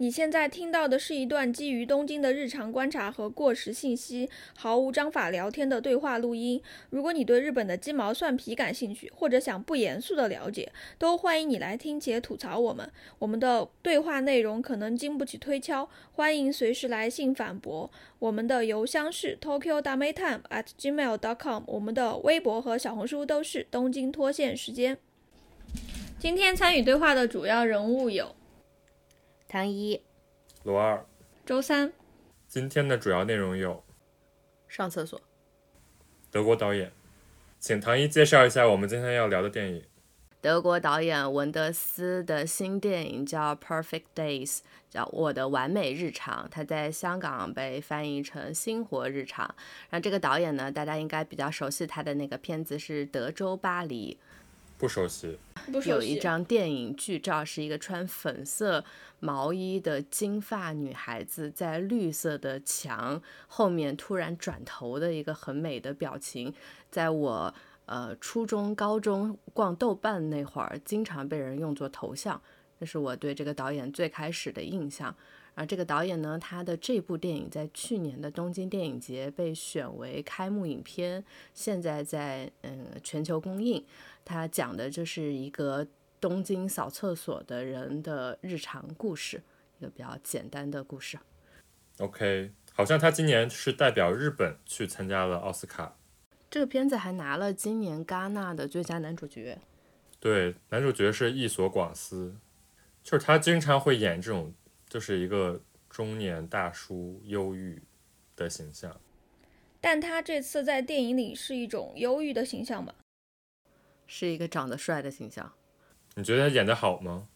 你现在听到的是一段基于东京的日常观察和过时信息，毫无章法聊天的对话录音。如果你对日本的鸡毛蒜皮感兴趣，或者想不严肃的了解，都欢迎你来听且吐槽我们。我们的对话内容可能经不起推敲，欢迎随时来信反驳。我们的邮箱是 tokyo dametime at gmail dot com，我们的微博和小红书都是东京脱线时间。今天参与对话的主要人物有。唐一，罗二，周三。今天的主要内容有：上厕所。德国导演，请唐一介绍一下我们今天要聊的电影。德国导演文德斯的新电影叫《Perfect Days》，叫《我的完美日常》，它在香港被翻译成《星活日常》。然后这个导演呢，大家应该比较熟悉他的那个片子是《德州巴黎》。不熟悉。有一张电影剧照，是一个穿粉色毛衣的金发女孩子在绿色的墙后面突然转头的一个很美的表情。在我呃初中、高中逛豆瓣那会儿，经常被人用作头像，这是我对这个导演最开始的印象。而这个导演呢，他的这部电影在去年的东京电影节被选为开幕影片，现在在嗯全球公映。他讲的就是一个东京扫厕所的人的日常故事，一个比较简单的故事。OK，好像他今年是代表日本去参加了奥斯卡。这个片子还拿了今年戛纳的最佳男主角。对，男主角是伊索广司，就是他经常会演这种。就是一个中年大叔忧郁的形象，但他这次在电影里是一种忧郁的形象吗？是一个长得帅的形象。你觉得他演的好吗？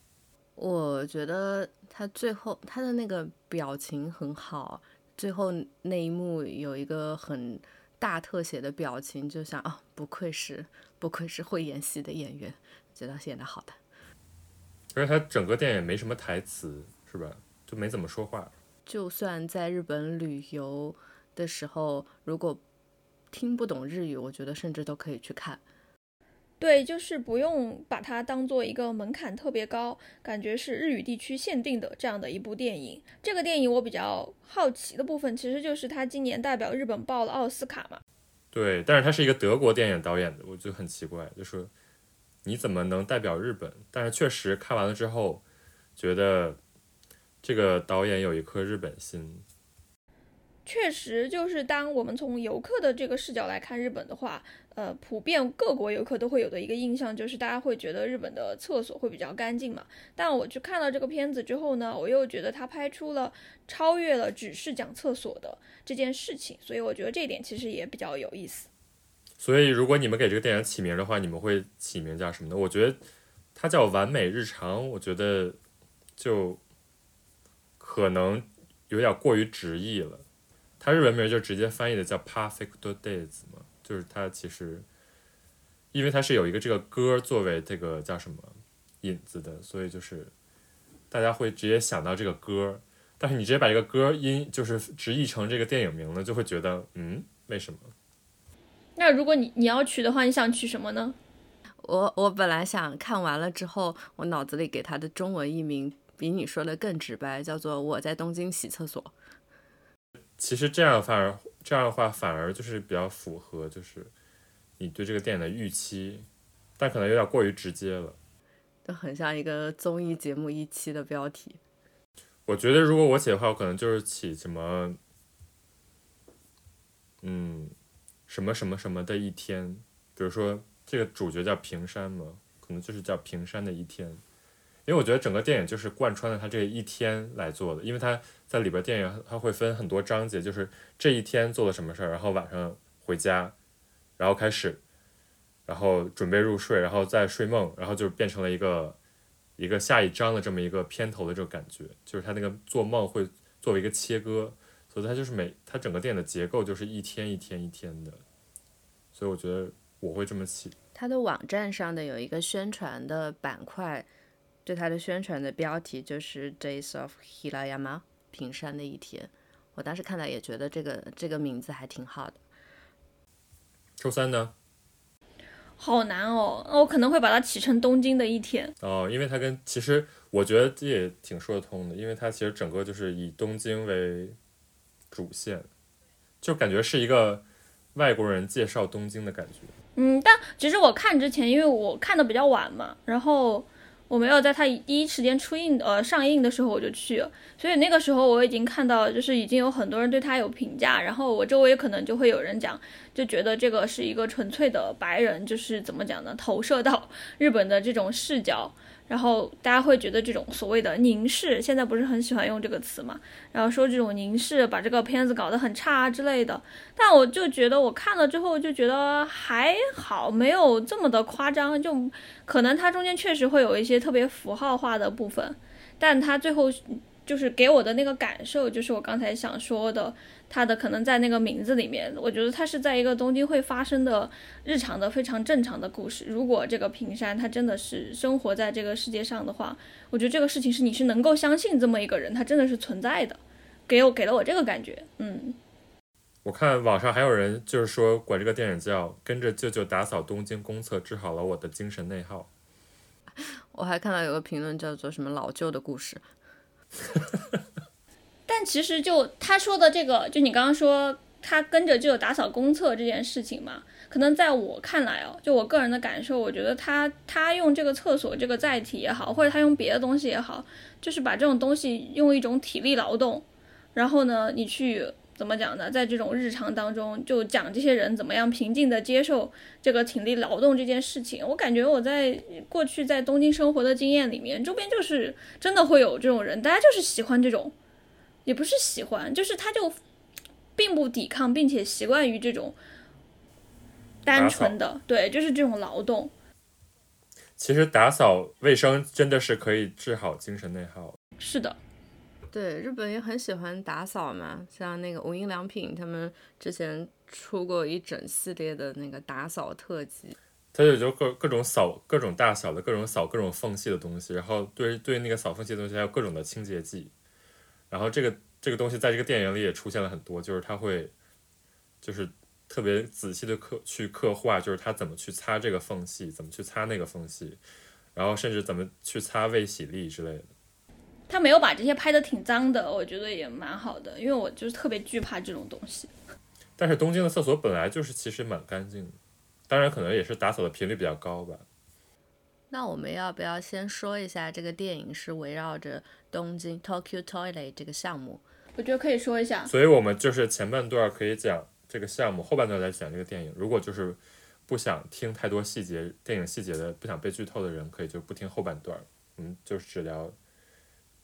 我觉得他最后他的那个表情很好，最后那一幕有一个很大特写的表情，就像啊，不愧是不愧是会演戏的演员，觉得演的好的。而且他整个电影没什么台词。是吧？就没怎么说话。就算在日本旅游的时候，如果听不懂日语，我觉得甚至都可以去看。对，就是不用把它当做一个门槛特别高，感觉是日语地区限定的这样的一部电影。这个电影我比较好奇的部分，其实就是它今年代表日本报了奥斯卡嘛。对，但是它是一个德国电影导演的，我就很奇怪，就是你怎么能代表日本？但是确实看完了之后，觉得。这个导演有一颗日本心，确实，就是当我们从游客的这个视角来看日本的话，呃，普遍各国游客都会有的一个印象就是大家会觉得日本的厕所会比较干净嘛。但我去看了这个片子之后呢，我又觉得他拍出了超越了只是讲厕所的这件事情，所以我觉得这一点其实也比较有意思。所以，如果你们给这个电影起名的话，你们会起名叫什么呢？我觉得它叫《完美日常》，我觉得就。可能有点过于直译了，它日文名就直接翻译的叫 Perfect Days 嘛，就是它其实，因为它是有一个这个歌作为这个叫什么引子的，所以就是大家会直接想到这个歌，但是你直接把这个歌音就是直译成这个电影名呢，就会觉得嗯，为什么？那如果你你要取的话，你想取什么呢？我我本来想看完了之后，我脑子里给它的中文译名。比你说的更直白，叫做我在东京洗厕所。其实这样反而这样的话反而就是比较符合，就是你对这个电影的预期，但可能有点过于直接了，就很像一个综艺节目一期的标题。我觉得如果我写的话，我可能就是起什么，嗯，什么什么什么的一天，比如说这个主角叫平山嘛，可能就是叫平山的一天。因为我觉得整个电影就是贯穿了他这一天来做的，因为他在里边电影他会分很多章节，就是这一天做了什么事儿，然后晚上回家，然后开始，然后准备入睡，然后再睡梦，然后就变成了一个一个下一章的这么一个片头的这种感觉，就是他那个做梦会作为一个切割，所以他就是每他整个电影的结构就是一天一天一天的，所以我觉得我会这么起。他的网站上的有一个宣传的板块。对它的宣传的标题就是 Days of Hirayama 平山的一天，我当时看到也觉得这个这个名字还挺好的。周三呢？好难哦，那我可能会把它起成东京的一天。哦，因为它跟其实我觉得这也挺说得通的，因为它其实整个就是以东京为主线，就感觉是一个外国人介绍东京的感觉。嗯，但其实我看之前，因为我看的比较晚嘛，然后我没有在它第一时间出映呃上映的时候我就去，所以那个时候我已经看到，就是已经有很多人对它有评价，然后我周围可能就会有人讲，就觉得这个是一个纯粹的白人，就是怎么讲呢，投射到日本的这种视角。然后大家会觉得这种所谓的凝视，现在不是很喜欢用这个词嘛？然后说这种凝视把这个片子搞得很差之类的。但我就觉得我看了之后就觉得还好，没有这么的夸张。就可能它中间确实会有一些特别符号化的部分，但它最后就是给我的那个感受，就是我刚才想说的。它的可能在那个名字里面，我觉得它是在一个东京会发生的日常的非常正常的故事。如果这个平山他真的是生活在这个世界上的话，我觉得这个事情是你是能够相信这么一个人，他真的是存在的，给我给了我这个感觉。嗯，我看网上还有人就是说管这个电影叫《跟着舅舅打扫东京公厕治好了我的精神内耗》。我还看到有个评论叫做什么老舅的故事。但其实就他说的这个，就你刚刚说他跟着就有打扫公厕这件事情嘛，可能在我看来哦，就我个人的感受，我觉得他他用这个厕所这个载体也好，或者他用别的东西也好，就是把这种东西用一种体力劳动，然后呢，你去怎么讲呢？在这种日常当中，就讲这些人怎么样平静的接受这个体力劳动这件事情。我感觉我在过去在东京生活的经验里面，周边就是真的会有这种人，大家就是喜欢这种。也不是喜欢，就是他就并不抵抗，并且习惯于这种单纯的，对，就是这种劳动。其实打扫卫生真的是可以治好精神内耗。是的，对，日本也很喜欢打扫嘛，像那个无印良品，他们之前出过一整系列的那个打扫特辑，它就就各各种扫各种大小的各种扫各种缝隙的东西，然后对对那个扫缝隙的东西还有各种的清洁剂。然后这个这个东西在这个电影里也出现了很多，就是他会，就是特别仔细的刻去刻画，就是他怎么去擦这个缝隙，怎么去擦那个缝隙，然后甚至怎么去擦卫洗力之类的。他没有把这些拍的挺脏的，我觉得也蛮好的，因为我就是特别惧怕这种东西。但是东京的厕所本来就是其实蛮干净的，当然可能也是打扫的频率比较高吧。那我们要不要先说一下这个电影是围绕着东京 Tokyo Toilet 这个项目？我觉得可以说一下。所以我们就是前半段可以讲这个项目，后半段来讲这个电影。如果就是不想听太多细节、电影细节的，不想被剧透的人，可以就不听后半段。嗯，就是只聊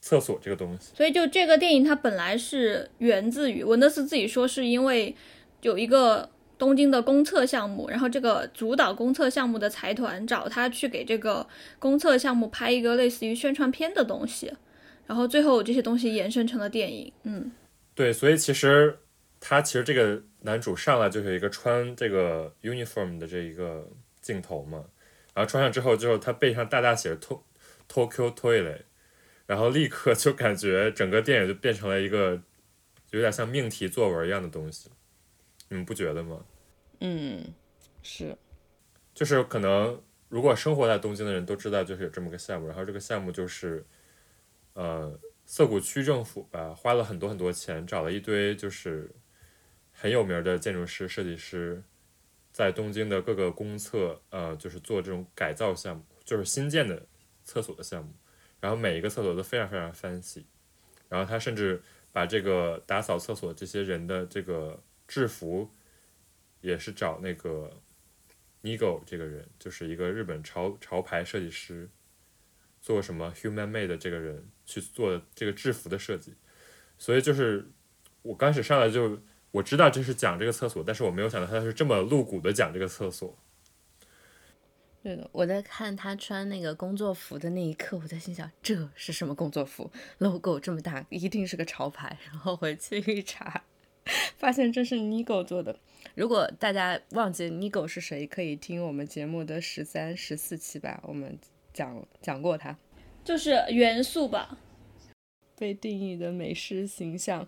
厕所这个东西。所以就这个电影，它本来是源自于文德斯自己说，是因为有一个。东京的公厕项目，然后这个主导公厕项目的财团找他去给这个公厕项目拍一个类似于宣传片的东西，然后最后这些东西延伸成了电影。嗯，对，所以其实他其实这个男主上来就是一个穿这个 uniform 的这一个镜头嘛，然后穿上之后，之后他背上大大写着 To Tokyo Toilet，然后立刻就感觉整个电影就变成了一个有点像命题作文一样的东西。你们不觉得吗？嗯，是，就是可能如果生活在东京的人都知道，就是有这么个项目。然后这个项目就是，呃，涩谷区政府吧，花了很多很多钱，找了一堆就是很有名的建筑师、设计师，在东京的各个公厕，呃，就是做这种改造项目，就是新建的厕所的项目。然后每一个厕所都非常非常 fancy。然后他甚至把这个打扫厕所这些人的这个。制服也是找那个 Nigo 这个人，就是一个日本潮潮牌设计师，做什么 Human Made 这个人去做这个制服的设计，所以就是我刚开始上来就我知道这是讲这个厕所，但是我没有想到他是这么露骨的讲这个厕所。对的，我在看他穿那个工作服的那一刻，我在心想这是什么工作服？logo 这么大，一定是个潮牌。然后回去一查。发现这是 Nigo 做的。如果大家忘记 Nigo 是谁，可以听我们节目的十三、十四期吧，我们讲讲过他，就是元素吧，被定义的美式形象。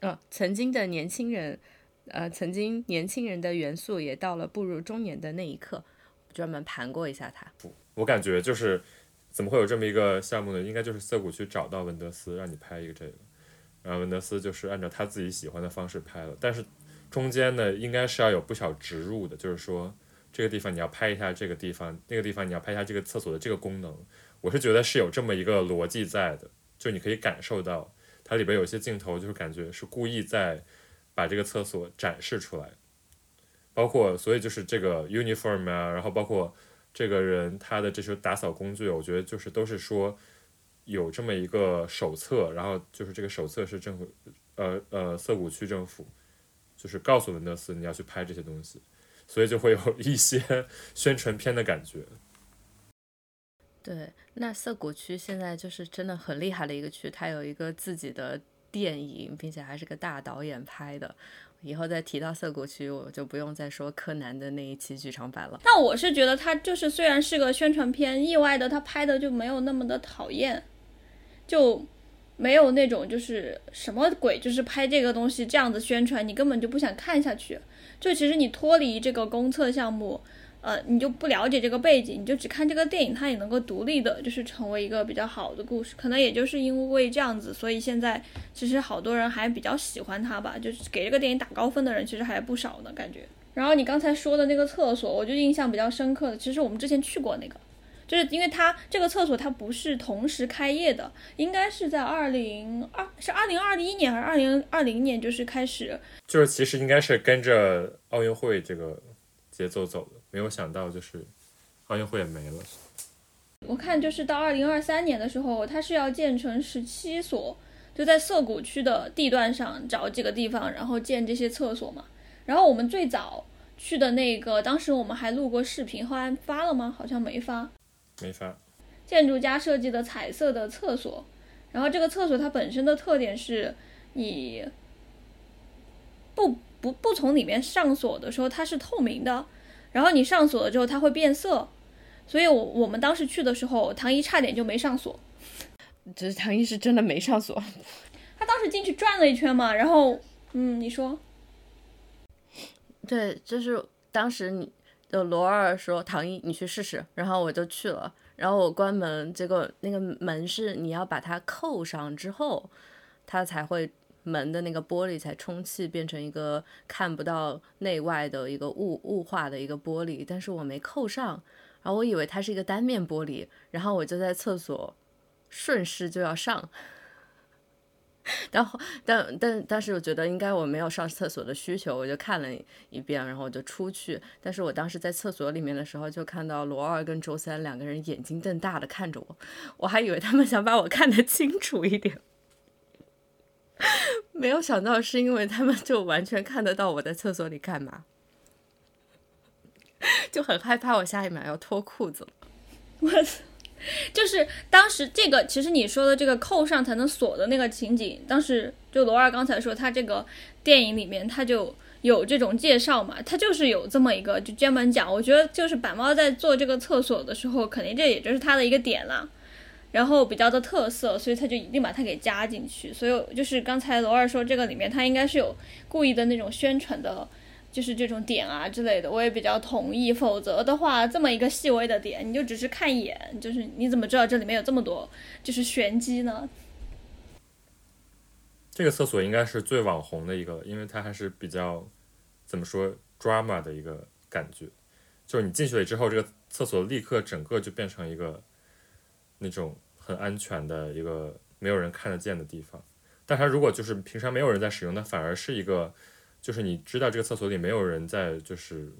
啊，曾经的年轻人，呃，曾经年轻人的元素也到了步入中年的那一刻。专门盘过一下它。我感觉就是怎么会有这么一个项目呢？应该就是涩谷去找到文德斯，让你拍一个这个，然后文德斯就是按照他自己喜欢的方式拍了。但是中间呢，应该是要有不少植入的，就是说这个地方你要拍一下这个地方，那个地方你要拍一下这个厕所的这个功能。我是觉得是有这么一个逻辑在的，就你可以感受到它里边有些镜头，就是感觉是故意在把这个厕所展示出来，包括所以就是这个 uniform 啊，然后包括这个人他的这些打扫工具，我觉得就是都是说有这么一个手册，然后就是这个手册是政府呃呃涩谷区政府就是告诉文德斯你要去拍这些东西，所以就会有 一些宣传片的感觉。对，那涩谷区现在就是真的很厉害的一个区，它有一个自己的电影，并且还是个大导演拍的。以后再提到涩谷区，我就不用再说柯南的那一期剧场版了。但我是觉得它就是虽然是个宣传片，意外的它拍的就没有那么的讨厌，就没有那种就是什么鬼，就是拍这个东西这样子宣传，你根本就不想看下去。就其实你脱离这个公测项目。呃，你就不了解这个背景，你就只看这个电影，它也能够独立的，就是成为一个比较好的故事。可能也就是因为这样子，所以现在其实好多人还比较喜欢它吧，就是给这个电影打高分的人其实还不少呢，感觉。然后你刚才说的那个厕所，我就印象比较深刻的，其实我们之前去过那个，就是因为它这个厕所它不是同时开业的，应该是在二零二是二零二一年还是二零二零年就是开始，就是其实应该是跟着奥运会这个节奏走的。没有想到，就是奥运会也没了。我看就是到二零二三年的时候，它是要建成十七所，就在涩谷区的地段上找几个地方，然后建这些厕所嘛。然后我们最早去的那个，当时我们还录过视频，后来发了吗？好像没发。没发。建筑家设计的彩色的厕所，然后这个厕所它本身的特点是，你不不不从里面上锁的时候，它是透明的。然后你上锁了之后，它会变色，所以，我我们当时去的时候，唐一差点就没上锁。只是唐一是真的没上锁，他当时进去转了一圈嘛，然后，嗯，你说？对，就是当时你就罗二说唐一你去试试，然后我就去了，然后我关门，结果那个门是你要把它扣上之后，它才会。门的那个玻璃才充气变成一个看不到内外的一个雾雾化的一个玻璃，但是我没扣上，然后我以为它是一个单面玻璃，然后我就在厕所顺势就要上，然后但但但是我觉得应该我没有上厕所的需求，我就看了一遍，然后我就出去，但是我当时在厕所里面的时候就看到罗二跟周三两个人眼睛瞪大的看着我，我还以为他们想把我看得清楚一点。没有想到是因为他们就完全看得到我在厕所里干嘛，就很害怕我下一秒要脱裤子。我 就是当时这个，其实你说的这个扣上才能锁的那个情景，当时就罗二刚才说他这个电影里面他就有这种介绍嘛，他就是有这么一个就专门讲，我觉得就是板猫在做这个厕所的时候，肯定这也就是他的一个点了。然后比较的特色，所以他就一定把它给加进去。所以就是刚才罗二说这个里面，他应该是有故意的那种宣传的，就是这种点啊之类的。我也比较同意，否则的话，这么一个细微的点，你就只是看一眼，就是你怎么知道这里面有这么多就是玄机呢？这个厕所应该是最网红的一个，因为它还是比较怎么说 drama 的一个感觉，就是你进去了之后，这个厕所立刻整个就变成一个。那种很安全的一个没有人看得见的地方，但它如果就是平常没有人在使用，那反而是一个，就是你知道这个厕所里没有人在就是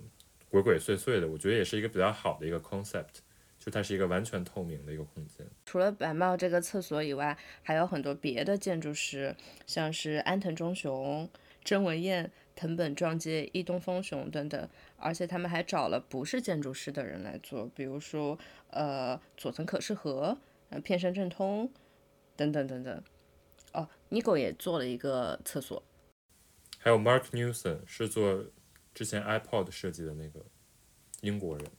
鬼鬼祟祟的，我觉得也是一个比较好的一个 concept，就它是一个完全透明的一个空间。除了白茂这个厕所以外，还有很多别的建筑师，像是安藤忠雄、甄文彦、藤本壮介、伊东丰雄等等，而且他们还找了不是建筑师的人来做，比如说。呃，佐藤可士和，呃，片山正通，等等等等。哦，Nigo 也做了一个厕所。还有 Mark Newson 是做之前 iPod 设计的那个英国人。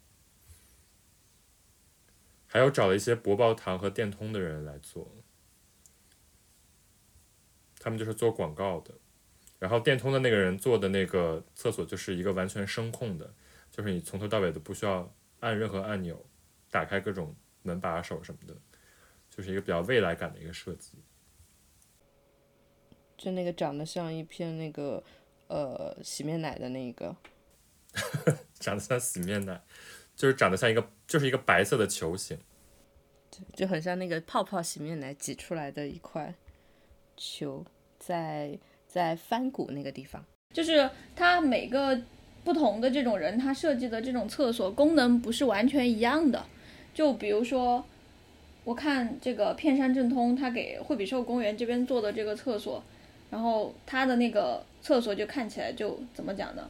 还有找了一些博报堂和电通的人来做，他们就是做广告的。然后电通的那个人做的那个厕所就是一个完全声控的，就是你从头到尾都不需要。按任何按钮，打开各种门把手什么的，就是一个比较未来感的一个设计。就那个长得像一片那个呃洗面奶的那个，长得像洗面奶，就是长得像一个就是一个白色的球形，就很像那个泡泡洗面奶挤出来的一块球，在在翻谷那个地方。就是它每个不同的这种人，他设计的这种厕所功能不是完全一样的。就比如说，我看这个片山正通他给惠比寿公园这边做的这个厕所，然后他的那个厕所就看起来就怎么讲呢？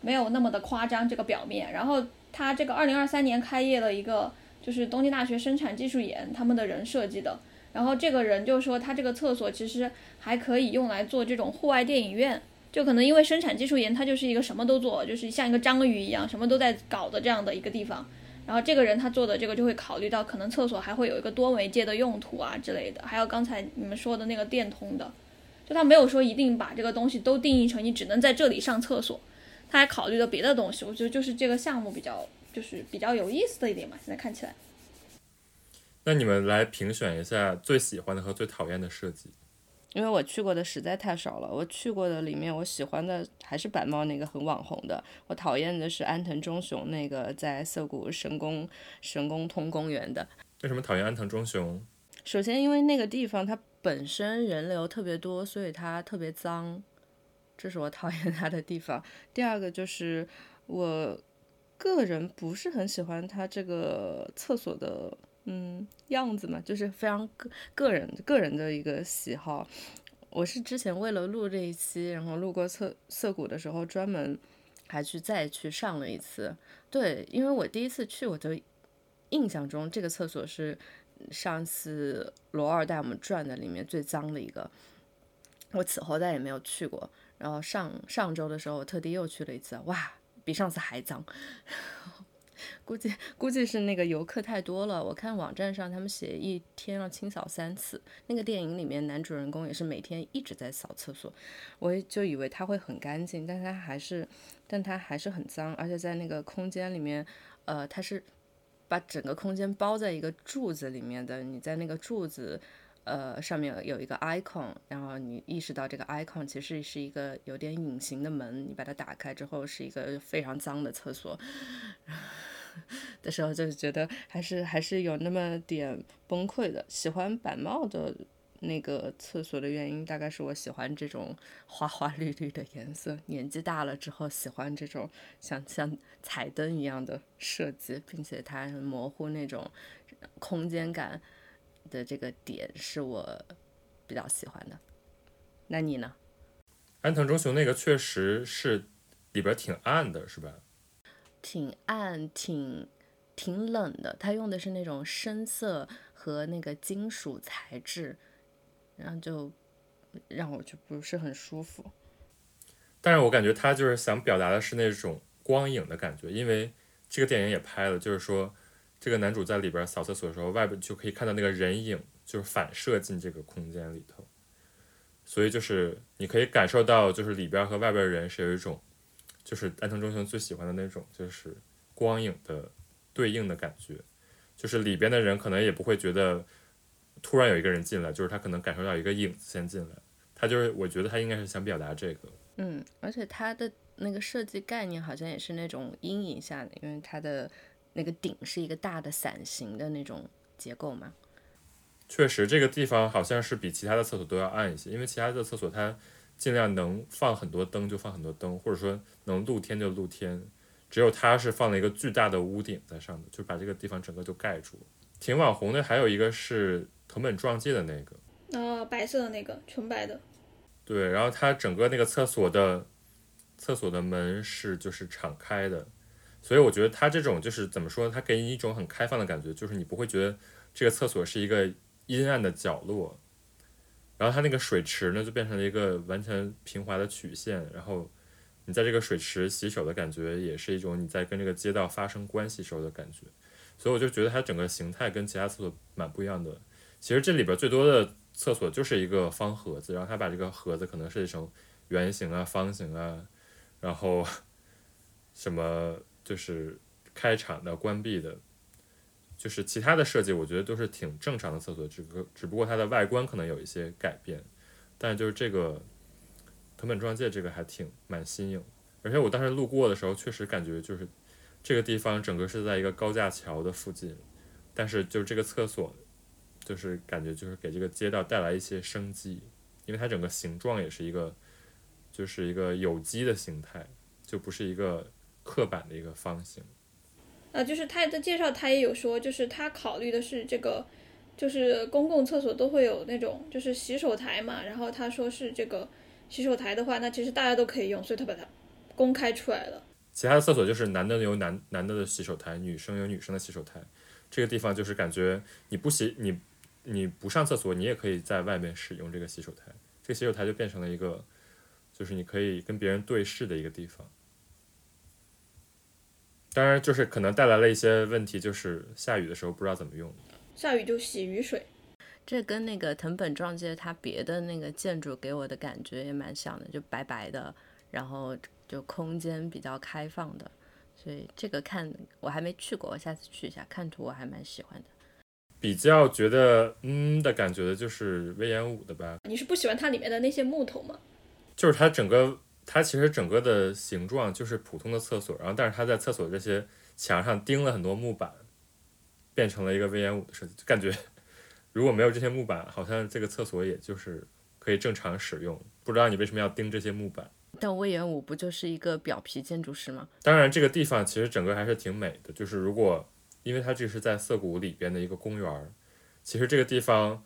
没有那么的夸张这个表面。然后他这个二零二三年开业了一个，就是东京大学生产技术研他们的人设计的。然后这个人就说，他这个厕所其实还可以用来做这种户外电影院。就可能因为生产技术研，它就是一个什么都做，就是像一个章鱼一样，什么都在搞的这样的一个地方。然后这个人他做的这个就会考虑到，可能厕所还会有一个多媒介的用途啊之类的。还有刚才你们说的那个电通的，就他没有说一定把这个东西都定义成你只能在这里上厕所，他还考虑了别的东西。我觉得就是这个项目比较就是比较有意思的一点嘛，现在看起来。那你们来评选一下最喜欢的和最讨厌的设计。因为我去过的实在太少了，我去过的里面，我喜欢的还是板茂那个很网红的，我讨厌的是安藤忠雄那个在涩谷神宫神宫通公园的。为什么讨厌安藤忠雄？首先，因为那个地方它本身人流特别多，所以它特别脏，这是我讨厌它的地方。第二个就是我个人不是很喜欢它这个厕所的。嗯，样子嘛，就是非常个个人个人的一个喜好。我是之前为了录这一期，然后路过涩涩谷的时候，专门还去再去上了一次。对，因为我第一次去，我就印象中这个厕所是上次罗二带我们转的里面最脏的一个。我此后再也没有去过。然后上上周的时候，我特地又去了一次，哇，比上次还脏。估计估计是那个游客太多了。我看网站上他们写一天要清扫三次。那个电影里面男主人公也是每天一直在扫厕所，我就以为他会很干净，但他还是，但他还是很脏。而且在那个空间里面，呃，他是把整个空间包在一个柱子里面的。你在那个柱子，呃，上面有一个 icon，然后你意识到这个 icon 其实是一个有点隐形的门。你把它打开之后，是一个非常脏的厕所。的时候就是觉得还是还是有那么点崩溃的。喜欢板帽的那个厕所的原因，大概是我喜欢这种 花花绿绿的颜色。年纪大了之后，喜欢这种像像彩灯一样的设计，并且它模糊那种空间感的这个点，是我比较喜欢的。那你呢？安藤忠雄那个确实是里边挺暗的，是吧？挺暗，挺挺冷的。它用的是那种深色和那个金属材质，然后就让我就不是很舒服。但是我感觉他就是想表达的是那种光影的感觉，因为这个电影也拍了，就是说这个男主在里边扫厕所的时候，外边就可以看到那个人影，就是反射进这个空间里头，所以就是你可以感受到，就是里边和外边的人是有一种。就是安藤忠雄最喜欢的那种，就是光影的对应的感觉，就是里边的人可能也不会觉得突然有一个人进来，就是他可能感受到一个影子先进来，他就是我觉得他应该是想表达这个。嗯，而且他的那个设计概念好像也是那种阴影下的，因为它的那个顶是一个大的伞形的那种结构嘛。确实，这个地方好像是比其他的厕所都要暗一些，因为其他的厕所它。尽量能放很多灯就放很多灯，或者说能露天就露天。只有它是放了一个巨大的屋顶在上面，就把这个地方整个就盖住。挺网红的还有一个是藤本壮介的那个，哦，白色的那个，纯白的。对，然后它整个那个厕所的厕所的门是就是敞开的，所以我觉得它这种就是怎么说，它给你一种很开放的感觉，就是你不会觉得这个厕所是一个阴暗的角落。然后它那个水池呢，就变成了一个完全平滑的曲线。然后你在这个水池洗手的感觉，也是一种你在跟这个街道发生关系时候的感觉。所以我就觉得它整个形态跟其他厕所蛮不一样的。其实这里边最多的厕所就是一个方盒子，然后他把这个盒子可能设计成圆形啊、方形啊，然后什么就是开敞的、关闭的，就是其他的设计，我觉得都是挺正常的厕所，只不只不过它的外观可能有一些改变，但就是这个藤本壮介这个还挺蛮新颖，而且我当时路过的时候，确实感觉就是这个地方整个是在一个高架桥的附近，但是就是这个厕所，就是感觉就是给这个街道带来一些生机，因为它整个形状也是一个。就是一个有机的形态，就不是一个刻板的一个方形。啊，就是他的介绍，他也有说，就是他考虑的是这个，就是公共厕所都会有那种就是洗手台嘛。然后他说是这个洗手台的话，那其实大家都可以用，所以他把它公开出来了。其他的厕所就是男的有男男的的洗手台，女生有女生的洗手台。这个地方就是感觉你不洗你你不上厕所，你也可以在外面使用这个洗手台。这个洗手台就变成了一个。就是你可以跟别人对视的一个地方，当然就是可能带来了一些问题，就是下雨的时候不知道怎么用。下雨就洗雨水，这跟那个藤本壮介他别的那个建筑给我的感觉也蛮像的，就白白的，然后就空间比较开放的，所以这个看我还没去过，我下次去一下，看图我还蛮喜欢的。比较觉得嗯的感觉的就是威严五的吧？你是不喜欢它里面的那些木头吗？就是它整个，它其实整个的形状就是普通的厕所，然后但是它在厕所这些墙上钉了很多木板，变成了一个威严五的设计，就感觉如果没有这些木板，好像这个厕所也就是可以正常使用。不知道你为什么要钉这些木板？但威严五不就是一个表皮建筑师吗？当然，这个地方其实整个还是挺美的。就是如果因为它这是在涩谷里边的一个公园，其实这个地方。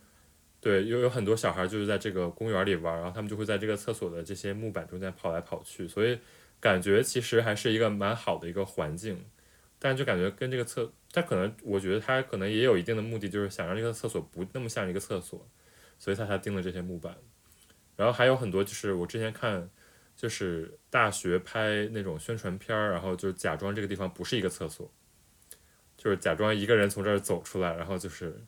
对，有有很多小孩就是在这个公园里玩，然后他们就会在这个厕所的这些木板中间跑来跑去，所以感觉其实还是一个蛮好的一个环境。但就感觉跟这个厕，他可能我觉得他可能也有一定的目的，就是想让这个厕所不那么像一个厕所，所以他才钉了这些木板。然后还有很多就是我之前看，就是大学拍那种宣传片儿，然后就假装这个地方不是一个厕所，就是假装一个人从这儿走出来，然后就是。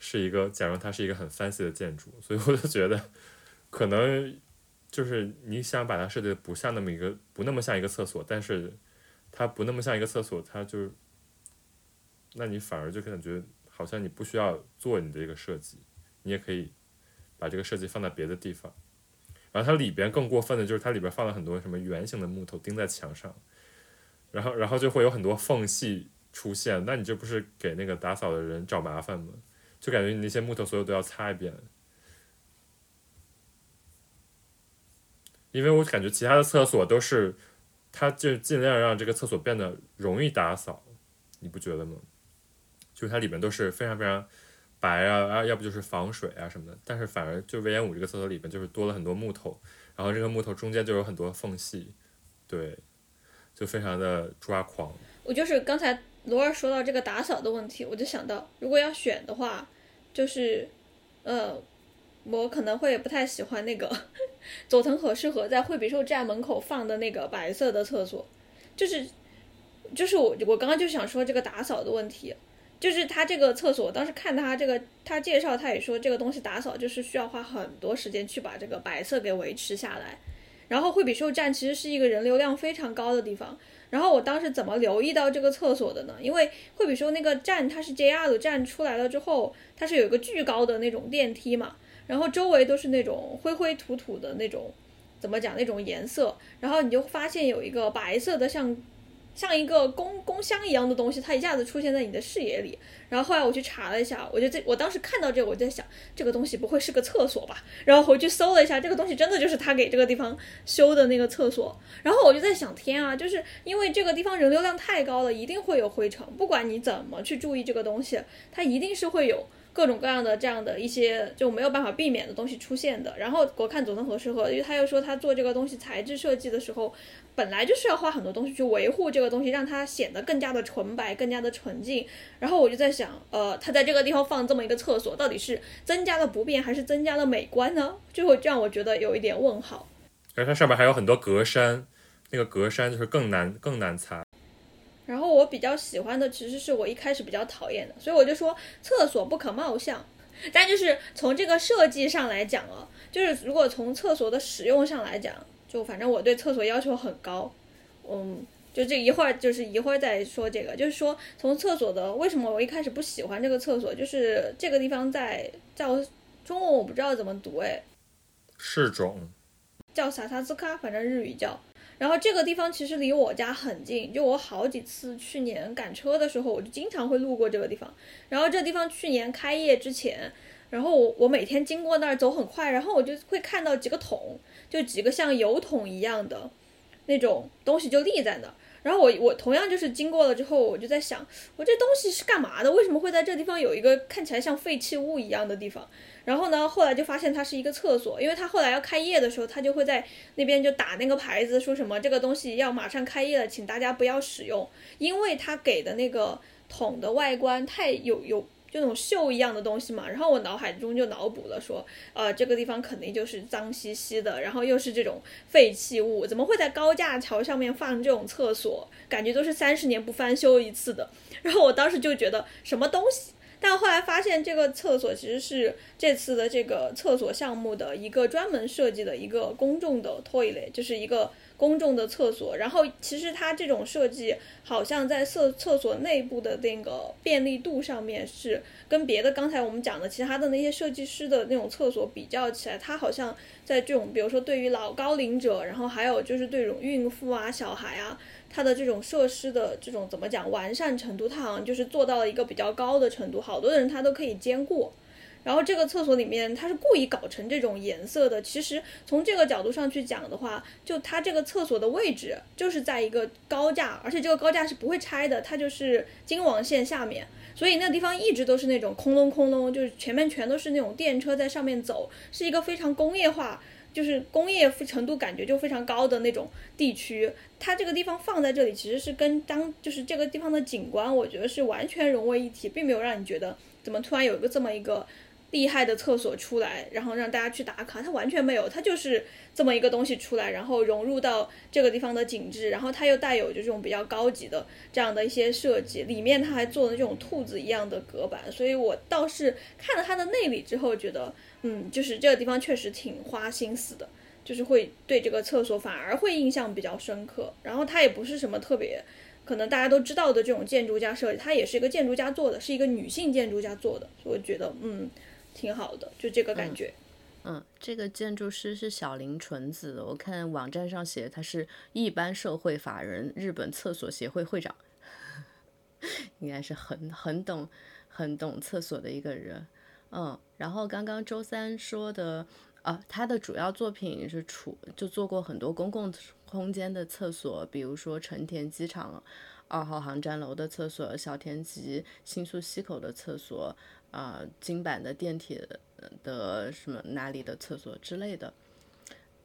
是一个，假如它是一个很 fancy 的建筑，所以我就觉得，可能就是你想把它设计的不像那么一个，不那么像一个厕所，但是它不那么像一个厕所，它就是，那你反而就感觉好像你不需要做你的一个设计，你也可以把这个设计放在别的地方。然后它里边更过分的就是它里边放了很多什么圆形的木头钉在墙上，然后然后就会有很多缝隙出现，那你这不是给那个打扫的人找麻烦吗？就感觉你那些木头所有都要擦一遍，因为我感觉其他的厕所都是，它就尽量让这个厕所变得容易打扫，你不觉得吗？就是它里面都是非常非常白啊啊，要不就是防水啊什么的，但是反而就威严五这个厕所里面就是多了很多木头，然后这个木头中间就有很多缝隙，对，就非常的抓狂。我就是刚才。罗儿说到这个打扫的问题，我就想到，如果要选的话，就是，呃，我可能会不太喜欢那个 佐藤和适合在惠比寿站门口放的那个白色的厕所，就是，就是我我刚刚就想说这个打扫的问题，就是他这个厕所，当时看他这个他介绍，他也说这个东西打扫就是需要花很多时间去把这个白色给维持下来，然后惠比寿站其实是一个人流量非常高的地方。然后我当时怎么留意到这个厕所的呢？因为惠比寿那个站它是 JR 的站出来了之后，它是有一个巨高的那种电梯嘛，然后周围都是那种灰灰土土的那种，怎么讲那种颜色，然后你就发现有一个白色的像。像一个工工箱一样的东西，它一下子出现在你的视野里。然后后来我去查了一下，我就在我当时看到这个，我就在想，这个东西不会是个厕所吧？然后回去搜了一下，这个东西真的就是他给这个地方修的那个厕所。然后我就在想，天啊，就是因为这个地方人流量太高了，一定会有灰尘。不管你怎么去注意这个东西，它一定是会有。各种各样的这样的一些就没有办法避免的东西出现的。然后我看佐藤和适合，因为他又说他做这个东西材质设计的时候，本来就是要花很多东西去维护这个东西，让它显得更加的纯白、更加的纯净。然后我就在想，呃，他在这个地方放这么一个厕所，到底是增加了不便还是增加了美观呢？就会让我觉得有一点问号。而它上面还有很多格栅，那个格栅就是更难更难擦。然后我比较喜欢的其实是我一开始比较讨厌的，所以我就说厕所不可貌相。但就是从这个设计上来讲啊，就是如果从厕所的使用上来讲，就反正我对厕所要求很高，嗯，就这一会儿就是一会儿再说这个，就是说从厕所的为什么我一开始不喜欢这个厕所，就是这个地方在叫中文我不知道怎么读哎，是种。叫萨萨兹卡，反正日语叫。然后这个地方其实离我家很近，就我好几次去年赶车的时候，我就经常会路过这个地方。然后这地方去年开业之前，然后我我每天经过那儿走很快，然后我就会看到几个桶，就几个像油桶一样的那种东西就立在那儿。然后我我同样就是经过了之后，我就在想，我这东西是干嘛的？为什么会在这地方有一个看起来像废弃物一样的地方？然后呢，后来就发现它是一个厕所，因为它后来要开业的时候，它就会在那边就打那个牌子，说什么这个东西要马上开业了，请大家不要使用，因为它给的那个桶的外观太有有就那种锈一样的东西嘛。然后我脑海中就脑补了说，呃，这个地方肯定就是脏兮兮的，然后又是这种废弃物，怎么会在高架桥上面放这种厕所？感觉都是三十年不翻修一次的。然后我当时就觉得什么东西。但后来发现，这个厕所其实是这次的这个厕所项目的一个专门设计的一个公众的 toilet，就是一个公众的厕所。然后其实它这种设计好像在厕厕所内部的那个便利度上面是跟别的刚才我们讲的其他的那些设计师的那种厕所比较起来，它好像在这种比如说对于老高龄者，然后还有就是对这种孕妇啊、小孩啊。它的这种设施的这种怎么讲完善程度，它好像就是做到了一个比较高的程度，好多人他都可以兼顾。然后这个厕所里面，它是故意搞成这种颜色的。其实从这个角度上去讲的话，就它这个厕所的位置就是在一个高架，而且这个高架是不会拆的，它就是京王线下面，所以那地方一直都是那种空隆空隆，就是前面全都是那种电车在上面走，是一个非常工业化。就是工业程度感觉就非常高的那种地区，它这个地方放在这里，其实是跟当就是这个地方的景观，我觉得是完全融为一体，并没有让你觉得怎么突然有一个这么一个。厉害的厕所出来，然后让大家去打卡，它完全没有，它就是这么一个东西出来，然后融入到这个地方的景致，然后它又带有就这种比较高级的这样的一些设计，里面它还做了这种兔子一样的隔板，所以我倒是看了它的内里之后，觉得嗯，就是这个地方确实挺花心思的，就是会对这个厕所反而会印象比较深刻，然后它也不是什么特别可能大家都知道的这种建筑家设计，它也是一个建筑家做的，是一个女性建筑家做的，所以我觉得嗯。挺好的，就这个感觉。嗯，这个建筑师是小林纯子，我看网站上写他是一般社会法人，日本厕所协会会长，应该是很很懂很懂厕所的一个人。嗯，然后刚刚周三说的啊，他的主要作品是处就做过很多公共空间的厕所，比如说成田机场二号航站楼的厕所，小田急新宿西口的厕所。啊，金版的电铁的什么哪里的厕所之类的，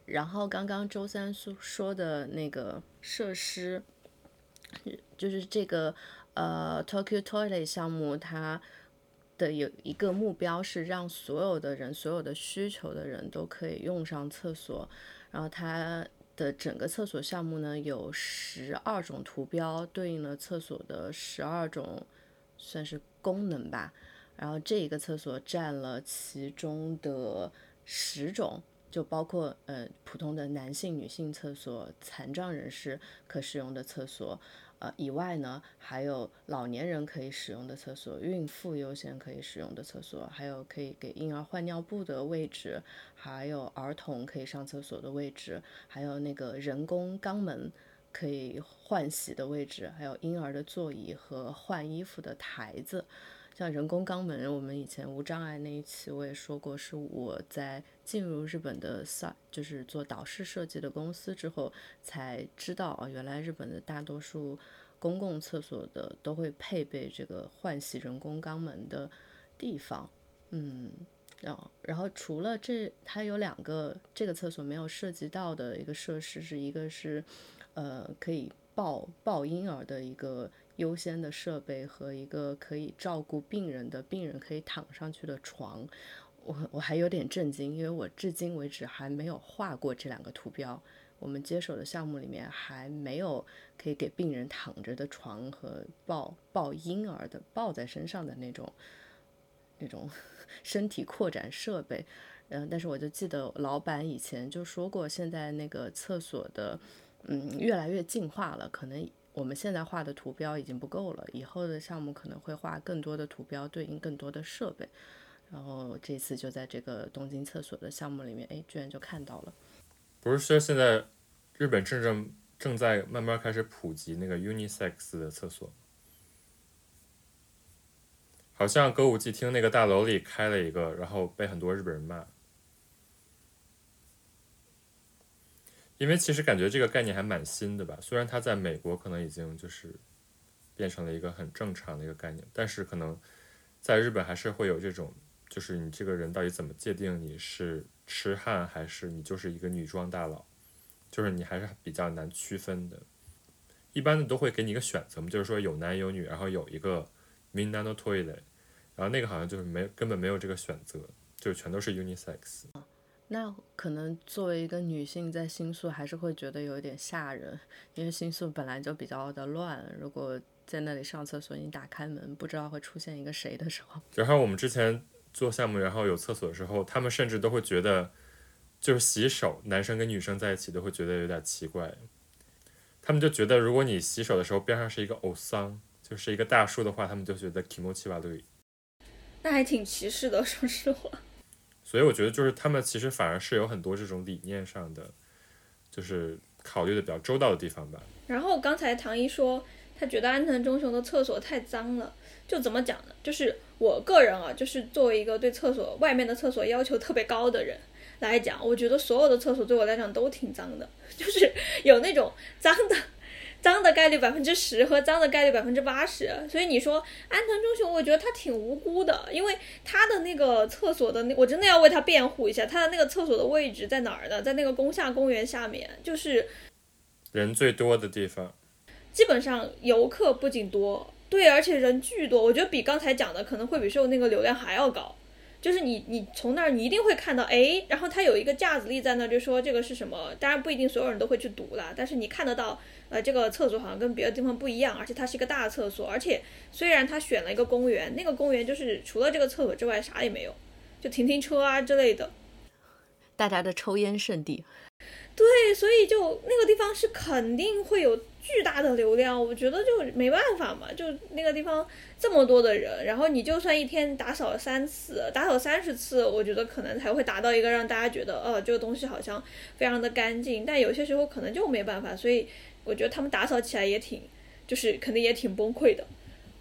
然后刚刚周三说说的那个设施，就是这个呃 Tokyo Toilet 项目，它的有一个目标是让所有的人、所有的需求的人都可以用上厕所，然后它的整个厕所项目呢有十二种图标，对应了厕所的十二种算是功能吧。然后这一个厕所占了其中的十种，就包括呃普通的男性、女性厕所、残障人士可使用的厕所，呃以外呢，还有老年人可以使用的厕所、孕妇优先可以使用的厕所，还有可以给婴儿换尿布的位置，还有儿童可以上厕所的位置，还有那个人工肛门可以换洗的位置，还有婴儿的座椅和换衣服的台子。像人工肛门，我们以前无障碍那一期我也说过，是我在进入日本的萨，就是做导视设计的公司之后才知道啊，原来日本的大多数公共厕所的都会配备这个换洗人工肛门的地方。嗯，然后然后除了这，它有两个这个厕所没有涉及到的一个设施，是一个是呃可以抱抱婴儿的一个。优先的设备和一个可以照顾病人的病人可以躺上去的床，我我还有点震惊，因为我至今为止还没有画过这两个图标。我们接手的项目里面还没有可以给病人躺着的床和抱抱婴儿的抱在身上的那种那种 身体扩展设备。嗯，但是我就记得老板以前就说过，现在那个厕所的嗯越来越进化了，可能。我们现在画的图标已经不够了，以后的项目可能会画更多的图标，对应更多的设备。然后这次就在这个东京厕所的项目里面，哎，居然就看到了。不是说现在日本正正正在慢慢开始普及那个 unisex 的厕所，好像歌舞伎厅那个大楼里开了一个，然后被很多日本人骂。因为其实感觉这个概念还蛮新的吧，虽然它在美国可能已经就是变成了一个很正常的一个概念，但是可能在日本还是会有这种，就是你这个人到底怎么界定你是痴汉还是你就是一个女装大佬，就是你还是比较难区分的。一般的都会给你一个选择嘛，就是说有男有女，然后有一个 minano toilet，然后那个好像就是没根本没有这个选择，就全都是 unisex。那可能作为一个女性，在新宿还是会觉得有点吓人，因为新宿本来就比较的乱。如果在那里上厕所，你打开门，不知道会出现一个谁的时候。然后我们之前做项目，然后有厕所的时候，他们甚至都会觉得，就是洗手，男生跟女生在一起都会觉得有点奇怪。他们就觉得，如果你洗手的时候边上是一个偶桑，就是一个大叔的话，他们就觉得 kimochi wa。那还挺歧视的，说实话。所以我觉得，就是他们其实反而是有很多这种理念上的，就是考虑的比较周到的地方吧。然后刚才唐一说，他觉得安藤忠雄的厕所太脏了，就怎么讲呢？就是我个人啊，就是作为一个对厕所外面的厕所要求特别高的人来讲，我觉得所有的厕所对我来讲都挺脏的，就是有那种脏的。脏的概率百分之十和脏的概率百分之八十，所以你说安藤忠雄，我觉得他挺无辜的，因为他的那个厕所的那，我真的要为他辩护一下，他的那个厕所的位置在哪儿呢？在那个宫下公园下面，就是人最多的地方，基本上游客不仅多，对，而且人巨多，我觉得比刚才讲的可能会比说那个流量还要高。就是你，你从那儿你一定会看到，哎，然后它有一个架子立在那儿，就说这个是什么？当然不一定所有人都会去读啦，但是你看得到，呃，这个厕所好像跟别的地方不一样，而且它是一个大厕所，而且虽然它选了一个公园，那个公园就是除了这个厕所之外啥也没有，就停停车啊之类的，大家的抽烟圣地。对，所以就那个地方是肯定会有巨大的流量，我觉得就没办法嘛，就那个地方这么多的人，然后你就算一天打扫三次，打扫三十次，我觉得可能才会达到一个让大家觉得，哦，这个东西好像非常的干净，但有些时候可能就没办法，所以我觉得他们打扫起来也挺，就是肯定也挺崩溃的。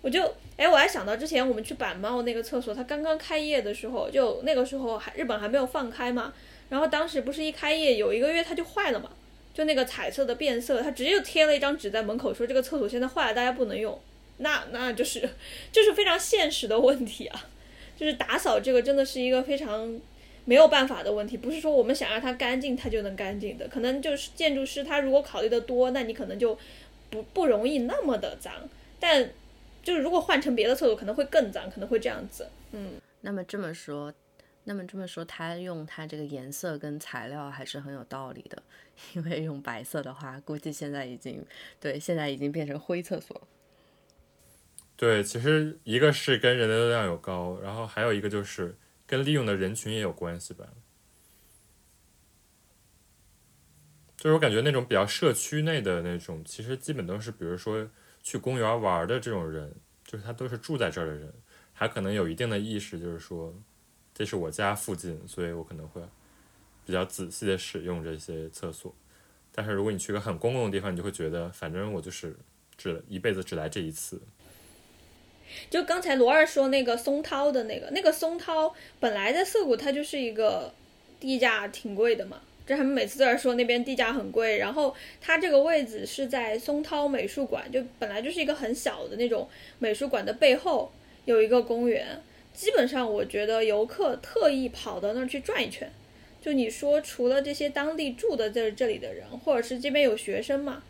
我就，哎，我还想到之前我们去板猫那个厕所，它刚刚开业的时候，就那个时候还日本还没有放开嘛。然后当时不是一开业有一个月它就坏了嘛，就那个彩色的变色，他直接就贴了一张纸在门口说这个厕所现在坏了，大家不能用。那那就是 就是非常现实的问题啊，就是打扫这个真的是一个非常没有办法的问题，不是说我们想让它干净它就能干净的，可能就是建筑师他如果考虑的多，那你可能就不不容易那么的脏。但就是如果换成别的厕所可能会更脏，可能会这样子。嗯，那么这么说。那么这么说，他用它这个颜色跟材料还是很有道理的，因为用白色的话，估计现在已经对，现在已经变成灰厕所。对，其实一个是跟人流量有高，然后还有一个就是跟利用的人群也有关系吧。就是我感觉那种比较社区内的那种，其实基本都是，比如说去公园玩的这种人，就是他都是住在这儿的人，还可能有一定的意识，就是说。这是我家附近，所以我可能会比较仔细的使用这些厕所。但是如果你去个很公共的地方，你就会觉得，反正我就是只一辈子只来这一次。就刚才罗二说那个松涛的那个，那个松涛本来在涩谷它就是一个地价挺贵的嘛，这他们每次都在说那边地价很贵。然后它这个位置是在松涛美术馆，就本来就是一个很小的那种美术馆的背后有一个公园。基本上，我觉得游客特意跑到那儿去转一圈，就你说，除了这些当地住的在这里的人，或者是这边有学生嘛，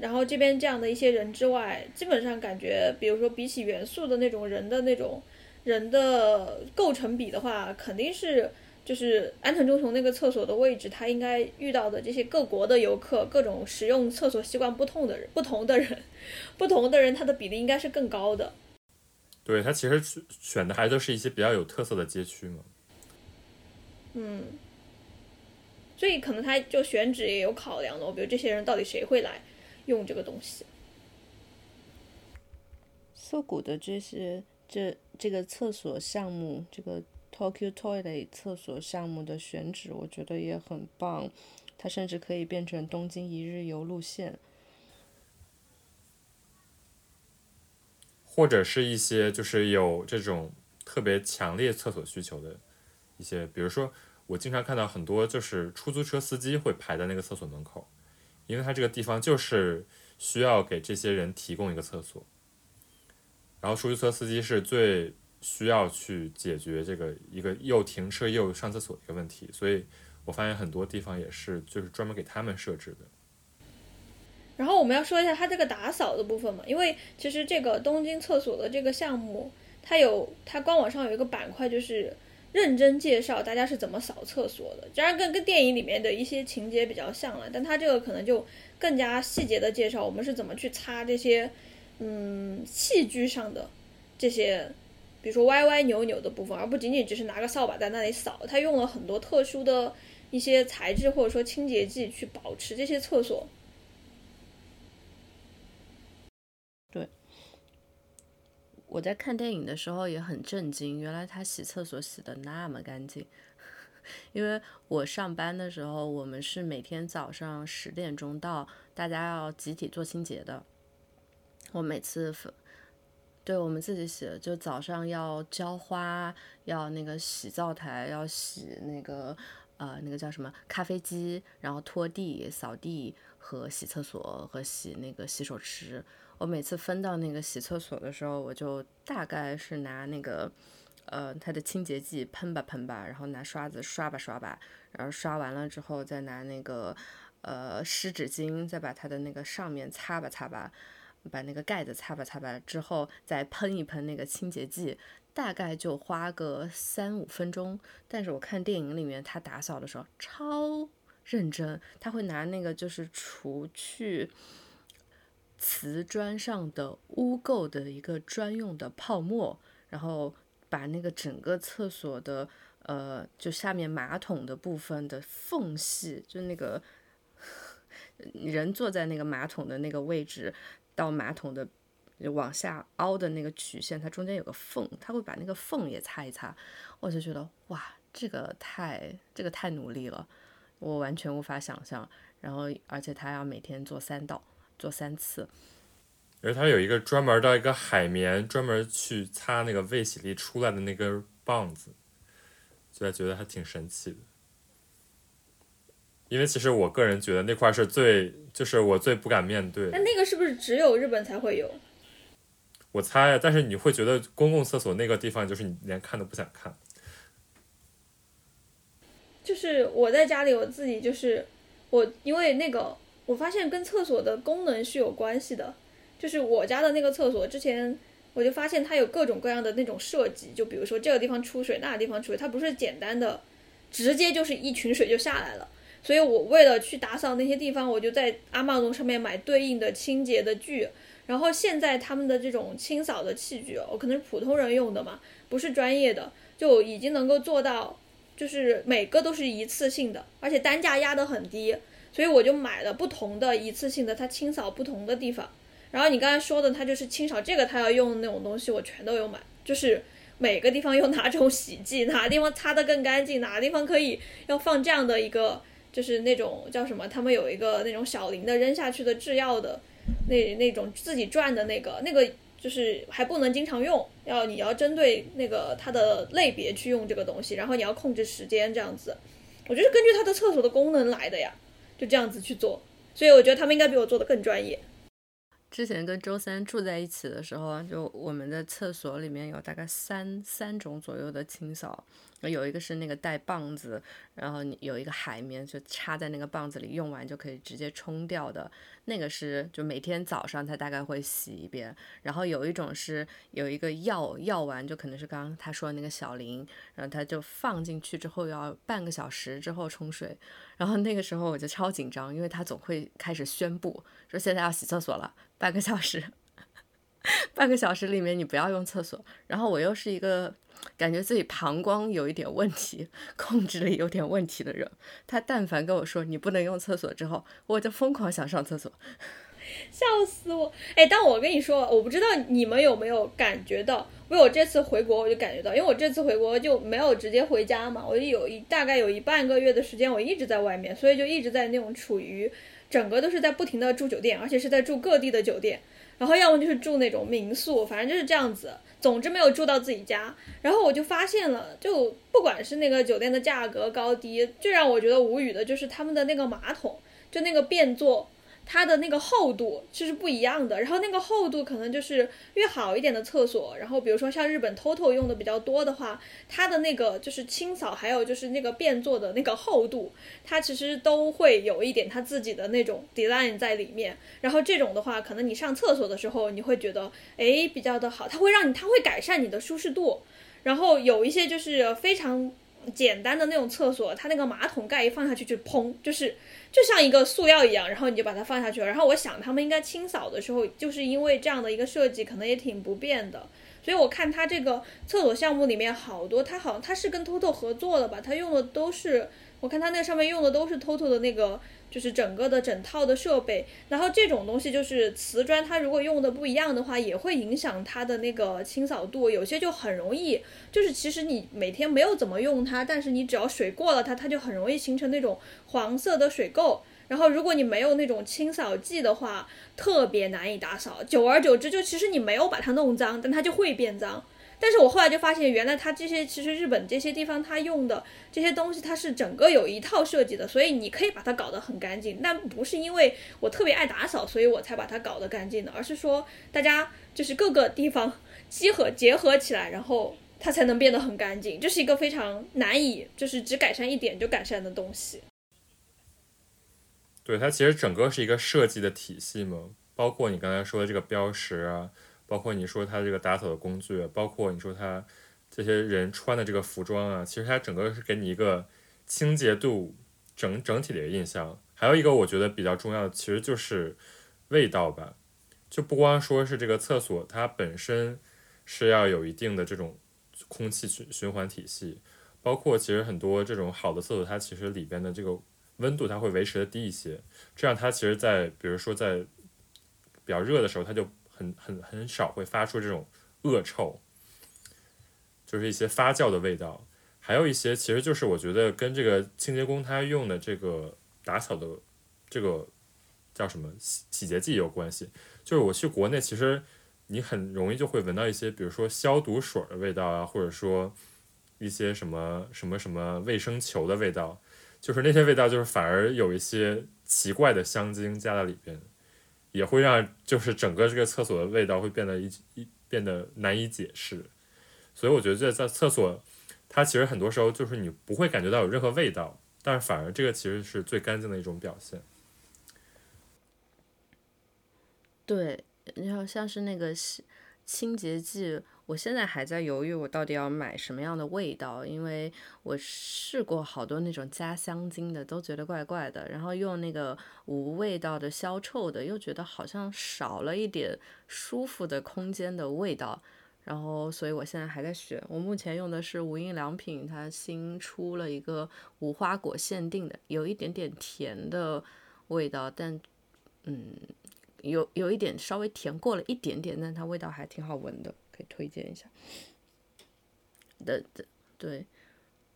然后这边这样的一些人之外，基本上感觉，比如说比起元素的那种人的那种人的构成比的话，肯定是就是安藤忠雄那个厕所的位置，他应该遇到的这些各国的游客，各种使用厕所习惯不同的人，不同的人，不同的人，他的比例应该是更高的。对他其实选的还都是一些比较有特色的街区嘛，嗯，所以可能他就选址也有考量的，比如这些人到底谁会来用这个东西。涩谷的这些这这个厕所项目，这个 Tokyo Toilet 厕所项目的选址，我觉得也很棒。它甚至可以变成东京一日游路线，或者是一些就是有这种特别强烈厕所需求的一些，比如说我经常看到很多就是出租车司机会排在那个厕所门口，因为它这个地方就是需要给这些人提供一个厕所。然后出租车司机是最需要去解决这个一个又停车又上厕所的一个问题，所以我发现很多地方也是就是专门给他们设置的。然后我们要说一下它这个打扫的部分嘛，因为其实这个东京厕所的这个项目，它有它官网上有一个板块，就是认真介绍大家是怎么扫厕所的。当然跟跟电影里面的一些情节比较像了，但它这个可能就更加细节的介绍我们是怎么去擦这些。嗯，器具上的这些，比如说歪歪扭扭的部分，而不仅仅只是拿个扫把在那里扫，它用了很多特殊的一些材质或者说清洁剂去保持这些厕所。我在看电影的时候也很震惊，原来他洗厕所洗的那么干净。因为我上班的时候，我们是每天早上十点钟到，大家要集体做清洁的。我每次，对我们自己洗，就早上要浇花，要那个洗灶台，要洗那个呃那个叫什么咖啡机，然后拖地、扫地和洗厕所和洗那个洗手池。我每次分到那个洗厕所的时候，我就大概是拿那个呃它的清洁剂喷吧喷吧，然后拿刷子刷吧刷吧，然后刷完了之后再拿那个呃湿纸巾再把它的那个上面擦吧擦吧。把那个盖子擦吧擦吧之后，再喷一喷那个清洁剂，大概就花个三五分钟。但是我看电影里面他打扫的时候超认真，他会拿那个就是除去瓷砖上的污垢的一个专用的泡沫，然后把那个整个厕所的呃就下面马桶的部分的缝隙，就那个 人坐在那个马桶的那个位置。到马桶的往下凹的那个曲线，它中间有个缝，他会把那个缝也擦一擦。我就觉得哇，这个太这个太努力了，我完全无法想象。然后而且他要每天做三道，做三次。而它有一个专门的一个海绵，专门去擦那个未洗力出来的那根棒子，就觉得还挺神奇的。因为其实我个人觉得那块是最，就是我最不敢面对。那那个是不是只有日本才会有？我猜，但是你会觉得公共厕所那个地方，就是你连看都不想看。就是我在家里，我自己就是我，因为那个我发现跟厕所的功能是有关系的。就是我家的那个厕所，之前我就发现它有各种各样的那种设计，就比如说这个地方出水，那个地方出水，它不是简单的，直接就是一群水就下来了。所以我为了去打扫那些地方，我就在阿玛龙上面买对应的清洁的具。然后现在他们的这种清扫的器具哦，可能是普通人用的嘛，不是专业的，就已经能够做到，就是每个都是一次性的，而且单价压得很低。所以我就买了不同的一次性的，它清扫不同的地方。然后你刚才说的，它就是清扫这个，它要用那种东西，我全都有买，就是每个地方用哪种洗剂，哪个地方擦得更干净，哪个地方可以要放这样的一个。就是那种叫什么，他们有一个那种小零的扔下去的制药的，那那种自己转的那个，那个就是还不能经常用，要你要针对那个它的类别去用这个东西，然后你要控制时间这样子。我觉得根据它的厕所的功能来的呀，就这样子去做，所以我觉得他们应该比我做的更专业。之前跟周三住在一起的时候，就我们的厕所里面有大概三三种左右的清扫。有一个是那个带棒子，然后你有一个海绵，就插在那个棒子里，用完就可以直接冲掉的。那个是就每天早上他大概会洗一遍。然后有一种是有一个药药丸，就可能是刚刚他说的那个小林，然后他就放进去之后要半个小时之后冲水。然后那个时候我就超紧张，因为他总会开始宣布说现在要洗厕所了，半个小时，半个小时里面你不要用厕所。然后我又是一个。感觉自己膀胱有一点问题，控制力有点问题的人，他但凡跟我说你不能用厕所之后，我就疯狂想上厕所。笑死我！哎，但我跟你说，我不知道你们有没有感觉到，因为我这次回国我就感觉到，因为我这次回国就没有直接回家嘛，我就有一大概有一半个月的时间我一直在外面，所以就一直在那种处于整个都是在不停的住酒店，而且是在住各地的酒店，然后要么就是住那种民宿，反正就是这样子。总之没有住到自己家，然后我就发现了，就不管是那个酒店的价格高低，最让我觉得无语的就是他们的那个马桶，就那个便座。它的那个厚度其实不一样的，然后那个厚度可能就是越好一点的厕所，然后比如说像日本 TOTO 用的比较多的话，它的那个就是清扫，还有就是那个便座的那个厚度，它其实都会有一点它自己的那种 design 在里面。然后这种的话，可能你上厕所的时候你会觉得哎比较的好，它会让你它会改善你的舒适度。然后有一些就是非常简单的那种厕所，它那个马桶盖一放下去就砰，就是。就像一个塑料一样，然后你就把它放下去了。然后我想他们应该清扫的时候，就是因为这样的一个设计，可能也挺不便的。所以我看它这个厕所项目里面好多，它好像它是跟 TOTO 合作的吧？它用的都是，我看它那上面用的都是 TOTO 的那个。就是整个的整套的设备，然后这种东西就是瓷砖，它如果用的不一样的话，也会影响它的那个清扫度。有些就很容易，就是其实你每天没有怎么用它，但是你只要水过了它，它就很容易形成那种黄色的水垢。然后如果你没有那种清扫剂的话，特别难以打扫。久而久之，就其实你没有把它弄脏，但它就会变脏。但是我后来就发现，原来它这些其实日本这些地方它用的这些东西，它是整个有一套设计的，所以你可以把它搞得很干净。但不是因为我特别爱打扫，所以我才把它搞得干净的，而是说大家就是各个地方集合结合起来，然后它才能变得很干净。这是一个非常难以就是只改善一点就改善的东西。对，它其实整个是一个设计的体系嘛，包括你刚才说的这个标识啊。包括你说他这个打扫的工具，包括你说他这些人穿的这个服装啊，其实它整个是给你一个清洁度整整体的一个印象。还有一个我觉得比较重要的，其实就是味道吧。就不光说是这个厕所，它本身是要有一定的这种空气循循环体系，包括其实很多这种好的厕所，它其实里边的这个温度它会维持的低一些，这样它其实，在比如说在比较热的时候，它就很很很少会发出这种恶臭，就是一些发酵的味道，还有一些其实就是我觉得跟这个清洁工他用的这个打扫的这个叫什么洗洗洁剂有关系。就是我去国内，其实你很容易就会闻到一些，比如说消毒水的味道啊，或者说一些什么什么什么卫生球的味道，就是那些味道就是反而有一些奇怪的香精加在里边。也会让就是整个这个厕所的味道会变得一一变得难以解释，所以我觉得在厕所，它其实很多时候就是你不会感觉到有任何味道，但是反而这个其实是最干净的一种表现。对，然后像是那个清洁剂。我现在还在犹豫，我到底要买什么样的味道，因为我试过好多那种加香精的，都觉得怪怪的，然后用那个无味道的消臭的，又觉得好像少了一点舒服的空间的味道，然后所以我现在还在选。我目前用的是无印良品，它新出了一个无花果限定的，有一点点甜的味道，但嗯，有有一点稍微甜过了一点点，但它味道还挺好闻的。推荐一下的的对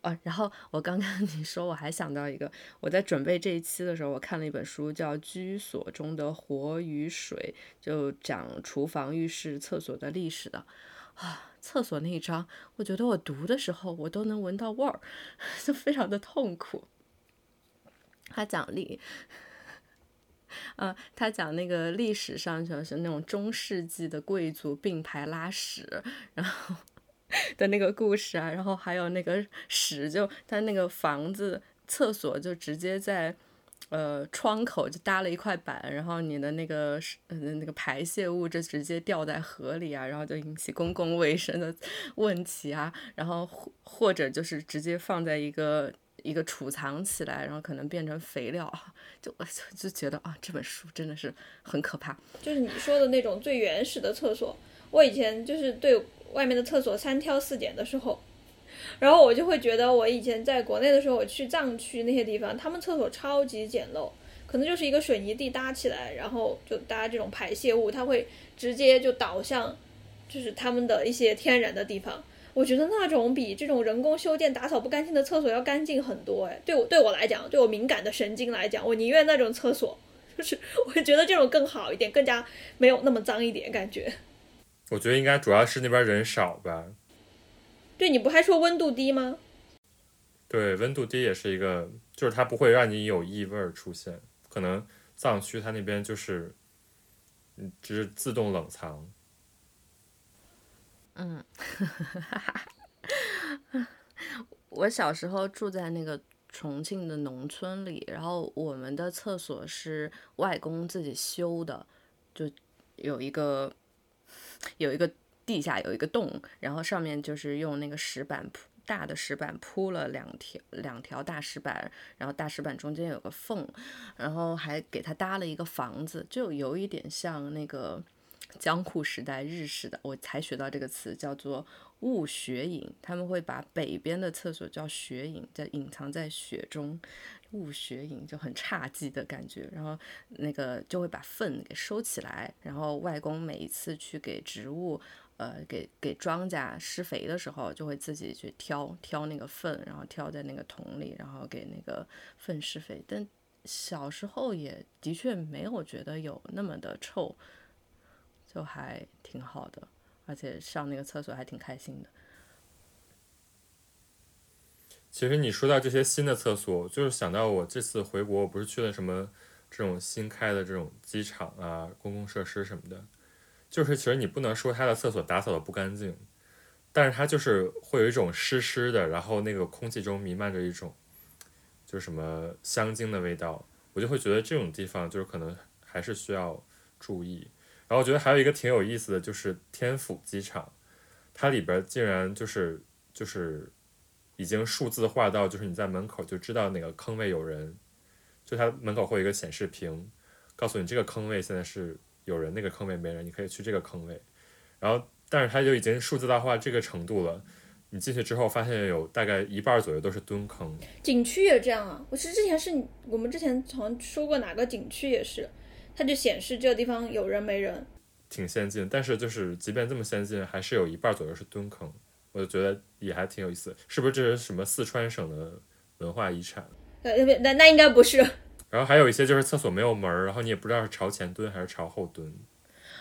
啊，然后我刚刚 你说我还想到一个，我在准备这一期的时候，我看了一本书叫《居所中的火与水》，就讲厨房、浴室、厕所的历史的啊。厕所那一章，我觉得我读的时候我都能闻到味儿，就非常的痛苦。他讲历。呃，他讲那个历史上就是那种中世纪的贵族并排拉屎，然后的那个故事啊，然后还有那个屎就他那个房子厕所就直接在呃窗口就搭了一块板，然后你的那个呃那个排泄物就直接掉在河里啊，然后就引起公共卫生的问题啊，然后或或者就是直接放在一个。一个储藏起来，然后可能变成肥料，就我就就觉得啊，这本书真的是很可怕。就是你说的那种最原始的厕所，我以前就是对外面的厕所三挑四拣的时候，然后我就会觉得，我以前在国内的时候，我去藏区那些地方，他们厕所超级简陋，可能就是一个水泥地搭起来，然后就搭这种排泄物，它会直接就导向，就是他们的一些天然的地方。我觉得那种比这种人工修建、打扫不干净的厕所要干净很多。哎，对我对我来讲，对我敏感的神经来讲，我宁愿那种厕所，就是 我觉得这种更好一点，更加没有那么脏一点感觉。我觉得应该主要是那边人少吧。对，你不还说温度低吗？对，温度低也是一个，就是它不会让你有异味出现。可能藏区它那边就是，嗯，就是自动冷藏。嗯，我小时候住在那个重庆的农村里，然后我们的厕所是外公自己修的，就有一个有一个地下有一个洞，然后上面就是用那个石板铺。大的石板铺了两条两条大石板，然后大石板中间有个缝，然后还给他搭了一个房子，就有一点像那个江户时代日式的。我才学到这个词叫做雾雪隐，他们会把北边的厕所叫雪隐，在隐藏在雪中，雾雪隐就很差劲的感觉。然后那个就会把粪给收起来，然后外公每一次去给植物。呃，给给庄稼施肥的时候，就会自己去挑挑那个粪，然后挑在那个桶里，然后给那个粪施肥。但小时候也的确没有觉得有那么的臭，就还挺好的，而且上那个厕所还挺开心的。其实你说到这些新的厕所，就是想到我这次回国，我不是去了什么这种新开的这种机场啊、公共设施什么的。就是其实你不能说它的厕所打扫的不干净，但是它就是会有一种湿湿的，然后那个空气中弥漫着一种，就什么香精的味道，我就会觉得这种地方就是可能还是需要注意。然后我觉得还有一个挺有意思的就是天府机场，它里边竟然就是就是已经数字化到就是你在门口就知道哪个坑位有人，就它门口会有一个显示屏，告诉你这个坑位现在是。有人那个坑位没人，你可以去这个坑位，然后但是它就已经数字化这个程度了。你进去之后发现有大概一半左右都是蹲坑。景区也这样啊？我是之前是我们之前好像说过哪个景区也是，它就显示这个地方有人没人。挺先进，但是就是即便这么先进，还是有一半左右是蹲坑。我就觉得也还挺有意思，是不是这是什么四川省的文化遗产？呃，那那应该不是。然后还有一些就是厕所没有门儿，然后你也不知道是朝前蹲还是朝后蹲。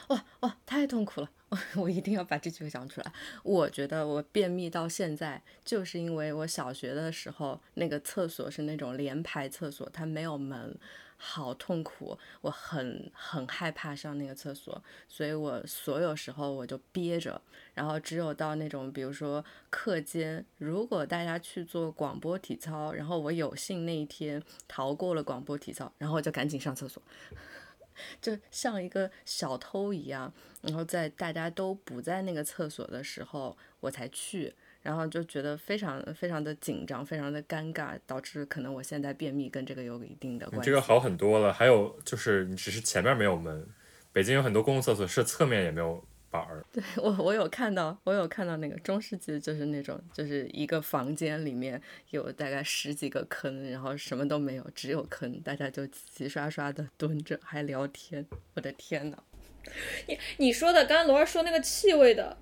哇哇，太痛苦了！我一定要把这句话讲出来。我觉得我便秘到现在，就是因为我小学的时候那个厕所是那种连排厕所，它没有门。好痛苦，我很很害怕上那个厕所，所以我所有时候我就憋着，然后只有到那种比如说课间，如果大家去做广播体操，然后我有幸那一天逃过了广播体操，然后我就赶紧上厕所，就像一个小偷一样，然后在大家都不在那个厕所的时候，我才去。然后就觉得非常非常的紧张，非常的尴尬，导致可能我现在便秘跟这个有一定的关系。这个好很多了，还有就是你只是前面没有门，北京有很多公共厕所是侧面也没有板儿。对我我有看到，我有看到那个中世纪就是那种就是一个房间里面有大概十几个坑，然后什么都没有，只有坑，大家就齐刷刷的蹲着还聊天。我的天呐，你你说的刚刚罗儿说那个气味的。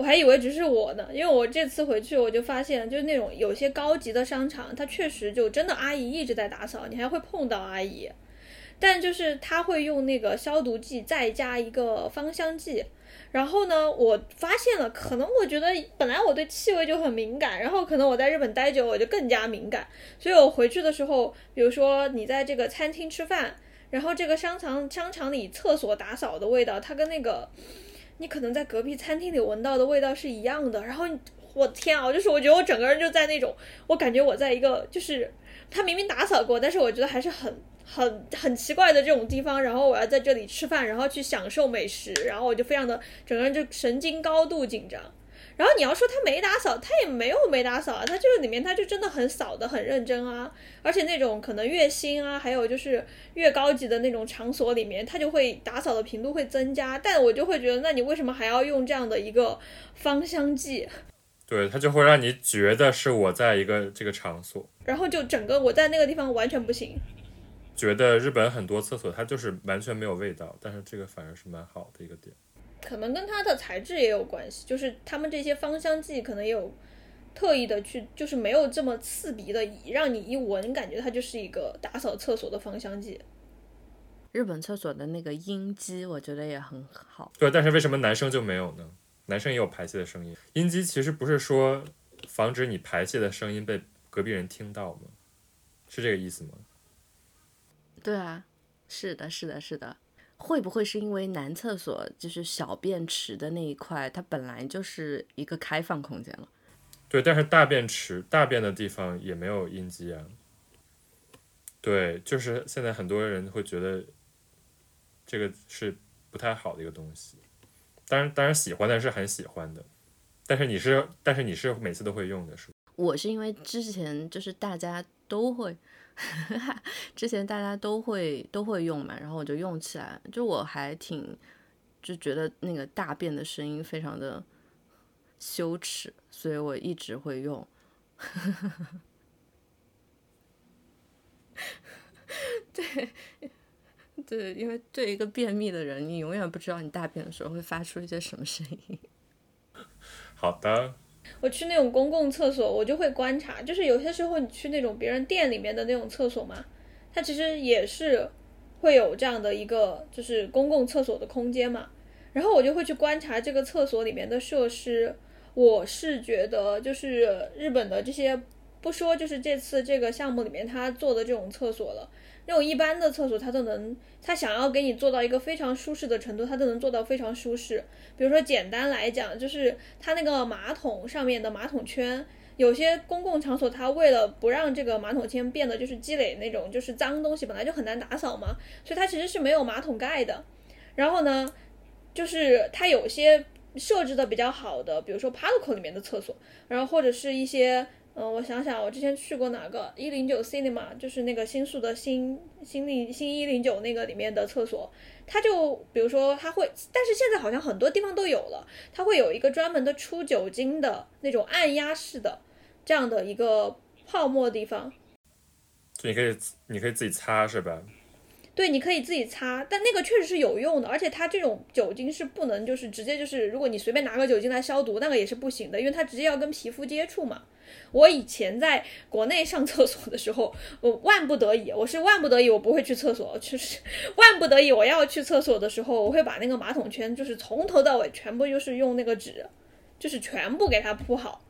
我还以为只是我呢，因为我这次回去我就发现，就是那种有些高级的商场，它确实就真的阿姨一直在打扫，你还会碰到阿姨，但就是他会用那个消毒剂再加一个芳香剂，然后呢，我发现了，可能我觉得本来我对气味就很敏感，然后可能我在日本待久，我就更加敏感，所以我回去的时候，比如说你在这个餐厅吃饭，然后这个商场商场里厕所打扫的味道，它跟那个。你可能在隔壁餐厅里闻到的味道是一样的，然后我天啊，就是我觉得我整个人就在那种，我感觉我在一个就是他明明打扫过，但是我觉得还是很很很奇怪的这种地方，然后我要在这里吃饭，然后去享受美食，然后我就非常的整个人就神经高度紧张。然后你要说他没打扫，他也没有没打扫啊，他这个里面他就真的很扫的很认真啊，而且那种可能越新啊，还有就是越高级的那种场所里面，他就会打扫的频度会增加，但我就会觉得，那你为什么还要用这样的一个芳香剂？对，他就会让你觉得是我在一个这个场所，然后就整个我在那个地方完全不行。觉得日本很多厕所它就是完全没有味道，但是这个反而是蛮好的一个点。可能跟它的材质也有关系，就是他们这些芳香剂可能也有特意的去，就是没有这么刺鼻的，让你一闻感觉它就是一个打扫厕所的芳香剂。日本厕所的那个音机，我觉得也很好。对，但是为什么男生就没有呢？男生也有排泄的声音，音机其实不是说防止你排泄的声音被隔壁人听到吗？是这个意思吗？对啊，是的，是的，是的。会不会是因为男厕所就是小便池的那一块，它本来就是一个开放空间了？对，但是大便池、大便的地方也没有阴机啊。对，就是现在很多人会觉得这个是不太好的一个东西。当然，当然喜欢的是很喜欢的，但是你是，但是你是每次都会用的，是我是因为之前就是大家都会。之前大家都会都会用嘛，然后我就用起来，就我还挺就觉得那个大便的声音非常的羞耻，所以我一直会用。对对，因为对一个便秘的人，你永远不知道你大便的时候会发出一些什么声音。好的。我去那种公共厕所，我就会观察，就是有些时候你去那种别人店里面的那种厕所嘛，它其实也是会有这样的一个就是公共厕所的空间嘛，然后我就会去观察这个厕所里面的设施，我是觉得就是日本的这些，不说就是这次这个项目里面他做的这种厕所了。那种一般的厕所，它都能，它想要给你做到一个非常舒适的程度，它都能做到非常舒适。比如说，简单来讲，就是它那个马桶上面的马桶圈，有些公共场所，它为了不让这个马桶圈变得就是积累那种就是脏东西，本来就很难打扫嘛，所以它其实是没有马桶盖的。然后呢，就是它有些设置的比较好的，比如说 Parco 里面的厕所，然后或者是一些。嗯，我想想，我之前去过哪个一零九 cinema，就是那个新宿的新新零新一零九那个里面的厕所，它就比如说它会，但是现在好像很多地方都有了，它会有一个专门的出酒精的那种按压式的这样的一个泡沫地方，就你可以你可以自己擦是吧？对，你可以自己擦，但那个确实是有用的，而且它这种酒精是不能就是直接就是，如果你随便拿个酒精来消毒，那个也是不行的，因为它直接要跟皮肤接触嘛。我以前在国内上厕所的时候，我万不得已，我是万不得已，我不会去厕所，就是 万不得已我要去厕所的时候，我会把那个马桶圈就是从头到尾全部就是用那个纸，就是全部给它铺好。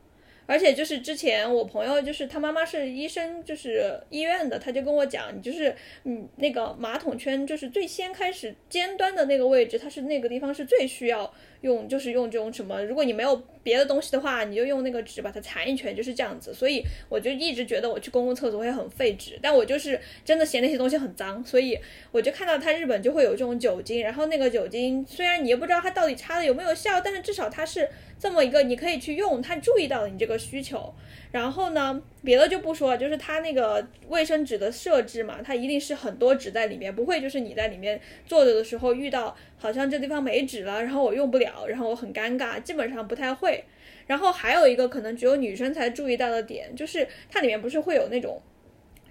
而且就是之前我朋友就是他妈妈是医生，就是医院的，他就跟我讲，你就是嗯那个马桶圈就是最先开始尖端的那个位置，它是那个地方是最需要用，就是用这种什么，如果你没有别的东西的话，你就用那个纸把它缠一圈，就是这样子。所以我就一直觉得我去公共厕所会很费纸，但我就是真的嫌那些东西很脏，所以我就看到他日本就会有这种酒精，然后那个酒精虽然你也不知道它到底擦的有没有效，但是至少它是。这么一个你可以去用，他注意到了你这个需求，然后呢，别的就不说了，就是它那个卫生纸的设置嘛，它一定是很多纸在里面，不会就是你在里面坐着的时候遇到好像这地方没纸了，然后我用不了，然后我很尴尬，基本上不太会。然后还有一个可能只有女生才注意到的点，就是它里面不是会有那种。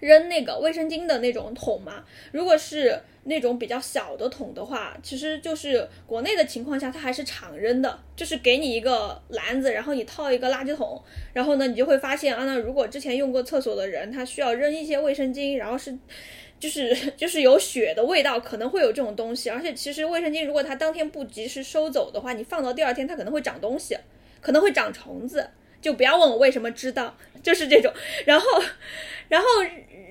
扔那个卫生巾的那种桶嘛，如果是那种比较小的桶的话，其实就是国内的情况下，它还是常扔的，就是给你一个篮子，然后你套一个垃圾桶，然后呢，你就会发现啊，那如果之前用过厕所的人，他需要扔一些卫生巾，然后是，就是 就是有血的味道，可能会有这种东西，而且其实卫生巾如果它当天不及时收走的话，你放到第二天它可能会长东西，可能会长虫子，就不要问我为什么知道，就是这种，然后，然后。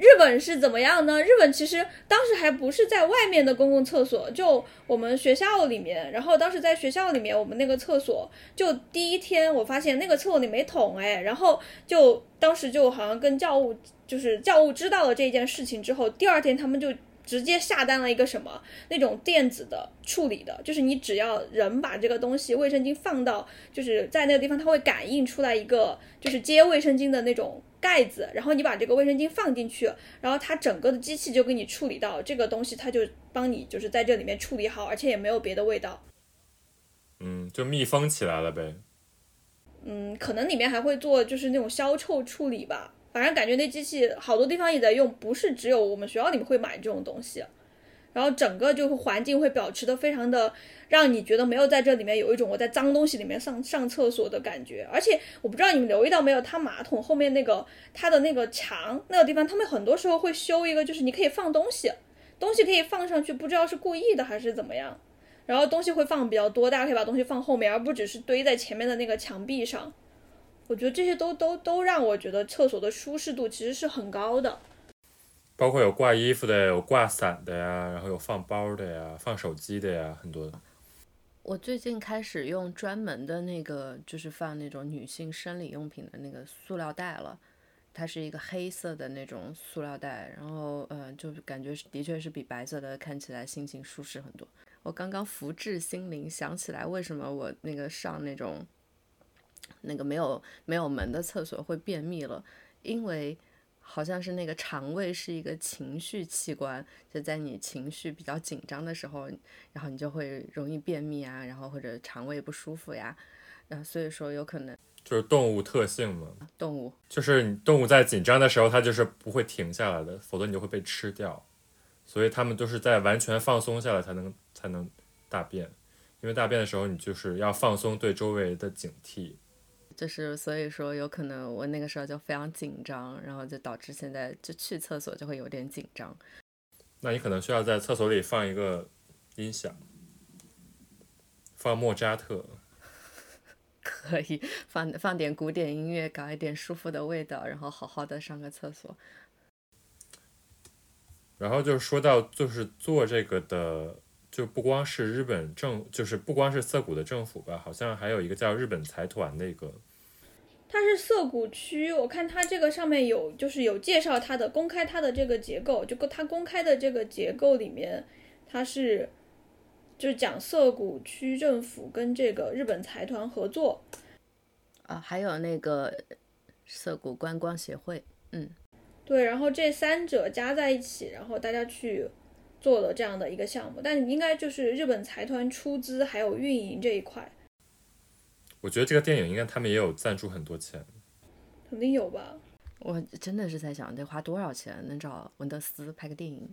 日本是怎么样呢？日本其实当时还不是在外面的公共厕所，就我们学校里面。然后当时在学校里面，我们那个厕所就第一天，我发现那个厕所里没桶哎。然后就当时就好像跟教务，就是教务知道了这件事情之后，第二天他们就直接下单了一个什么那种电子的处理的，就是你只要人把这个东西卫生巾放到，就是在那个地方，它会感应出来一个就是接卫生巾的那种。盖子，然后你把这个卫生巾放进去，然后它整个的机器就给你处理到这个东西，它就帮你就是在这里面处理好，而且也没有别的味道。嗯，就密封起来了呗。嗯，可能里面还会做就是那种消臭处理吧，反正感觉那机器好多地方也在用，不是只有我们学校里面会买这种东西。然后整个就是环境会保持的非常的，让你觉得没有在这里面有一种我在脏东西里面上上厕所的感觉。而且我不知道你们留意到没有，它马桶后面那个它的那个墙那个地方，他们很多时候会修一个，就是你可以放东西，东西可以放上去，不知道是故意的还是怎么样。然后东西会放比较多，大家可以把东西放后面，而不只是堆在前面的那个墙壁上。我觉得这些都都都让我觉得厕所的舒适度其实是很高的。包括有挂衣服的，有挂伞的呀，然后有放包的呀，放手机的呀，很多。我最近开始用专门的那个，就是放那种女性生理用品的那个塑料袋了。它是一个黑色的那种塑料袋，然后呃，就感觉的确是比白色的看起来心情舒适很多。我刚刚福至心灵，想起来为什么我那个上那种那个没有没有门的厕所会便秘了，因为。好像是那个肠胃是一个情绪器官，就在你情绪比较紧张的时候，然后你就会容易便秘啊，然后或者肠胃不舒服呀，然后所以说有可能就是动物特性嘛。动物就是你动物在紧张的时候，它就是不会停下来的，否则你就会被吃掉。所以它们都是在完全放松下来才能才能大便，因为大便的时候你就是要放松对周围的警惕。就是所以说，有可能我那个时候就非常紧张，然后就导致现在就去厕所就会有点紧张。那你可能需要在厕所里放一个音响，放莫扎特，可以放放点古典音乐，搞一点舒服的味道，然后好好的上个厕所。然后就是说到就是做这个的。就不光是日本政，就是不光是涩谷的政府吧，好像还有一个叫日本财团的一个。它是涩谷区，我看它这个上面有，就是有介绍它的公开它的这个结构，就它公开的这个结构里面，它是就是讲涩谷区政府跟这个日本财团合作。啊，还有那个涩谷观光协会，嗯，对，然后这三者加在一起，然后大家去。做了这样的一个项目，但应该就是日本财团出资还有运营这一块。我觉得这个电影应该他们也有赞助很多钱，肯定有吧。我真的是在想得花多少钱能找文德斯拍个电影？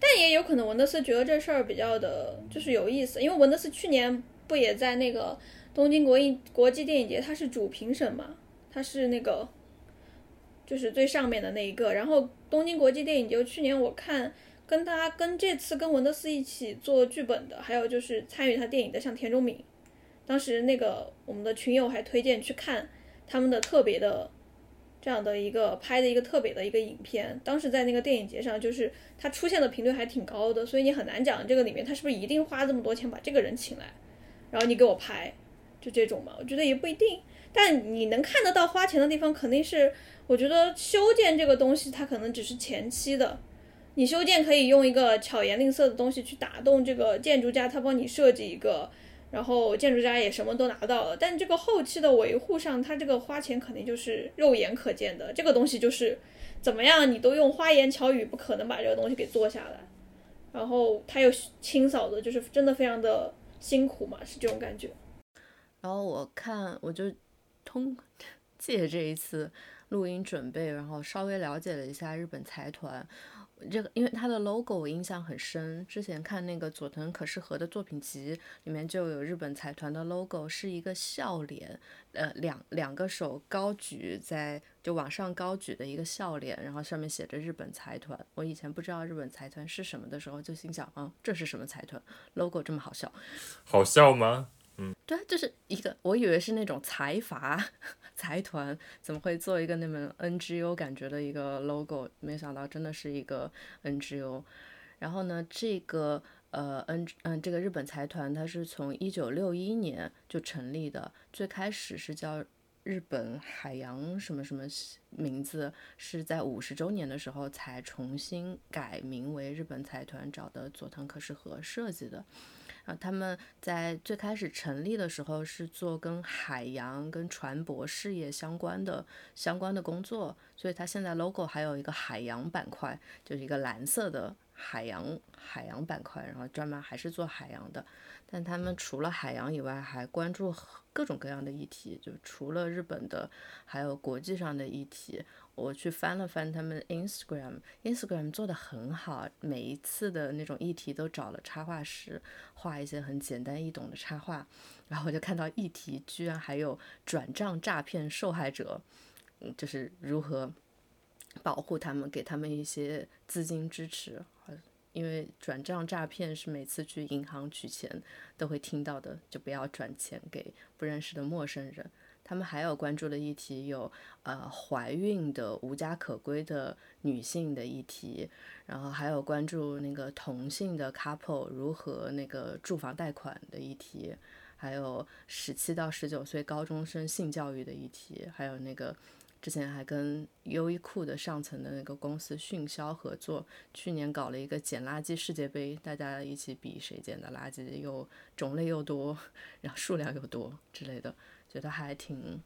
但也有可能文德斯觉得这事儿比较的就是有意思，因为文德斯去年不也在那个东京国影国际电影节，他是主评审嘛，他是那个就是最上面的那一个。然后东京国际电影节去年我看。跟他跟这次跟文德斯一起做剧本的，还有就是参与他电影的，像田中敏，当时那个我们的群友还推荐去看他们的特别的这样的一个拍的一个特别的一个影片，当时在那个电影节上，就是他出现的频率还挺高的，所以你很难讲这个里面他是不是一定花这么多钱把这个人请来，然后你给我拍，就这种嘛，我觉得也不一定，但你能看得到花钱的地方肯定是，我觉得修建这个东西它可能只是前期的。你修建可以用一个巧言令色的东西去打动这个建筑家，他帮你设计一个，然后建筑家也什么都拿到了。但这个后期的维护上，他这个花钱肯定就是肉眼可见的。这个东西就是怎么样，你都用花言巧语不可能把这个东西给做下来。然后他又清扫的，就是真的非常的辛苦嘛，是这种感觉。然后我看，我就通借这一次录音准备，然后稍微了解了一下日本财团。这个因为它的 logo 我印象很深，之前看那个佐藤可士和的作品集里面就有日本财团的 logo，是一个笑脸，呃，两两个手高举在就往上高举的一个笑脸，然后上面写着日本财团。我以前不知道日本财团是什么的时候，就心想啊，这是什么财团？logo 这么好笑？好笑吗？对啊，就是一个，我以为是那种财阀。财团怎么会做一个那么 NGO 感觉的一个 logo？没想到真的是一个 NGO。然后呢，这个呃 N 嗯这个日本财团它是从一九六一年就成立的，最开始是叫日本海洋什么什么名字，是在五十周年的时候才重新改名为日本财团，找的佐藤可士和设计的。啊，他们在最开始成立的时候是做跟海洋、跟船舶事业相关的相关的工作，所以它现在 logo 还有一个海洋板块，就是一个蓝色的海洋海洋板块，然后专门还是做海洋的。但他们除了海洋以外，还关注各种各样的议题，就除了日本的，还有国际上的议题。我去翻了翻他们 Instagram，Instagram 做的很好，每一次的那种议题都找了插画师画一些很简单易懂的插画，然后我就看到议题居然还有转账诈骗受害者，嗯，就是如何保护他们，给他们一些资金支持。因为转账诈骗是每次去银行取钱都会听到的，就不要转钱给不认识的陌生人。他们还有关注的议题有，呃，怀孕的无家可归的女性的议题，然后还有关注那个同性的 couple 如何那个住房贷款的议题，还有十七到十九岁高中生性教育的议题，还有那个。之前还跟优衣库的上层的那个公司迅销合作，去年搞了一个捡垃圾世界杯，大家一起比谁捡的垃圾又种类又多，然后数量又多之类的，觉得还挺，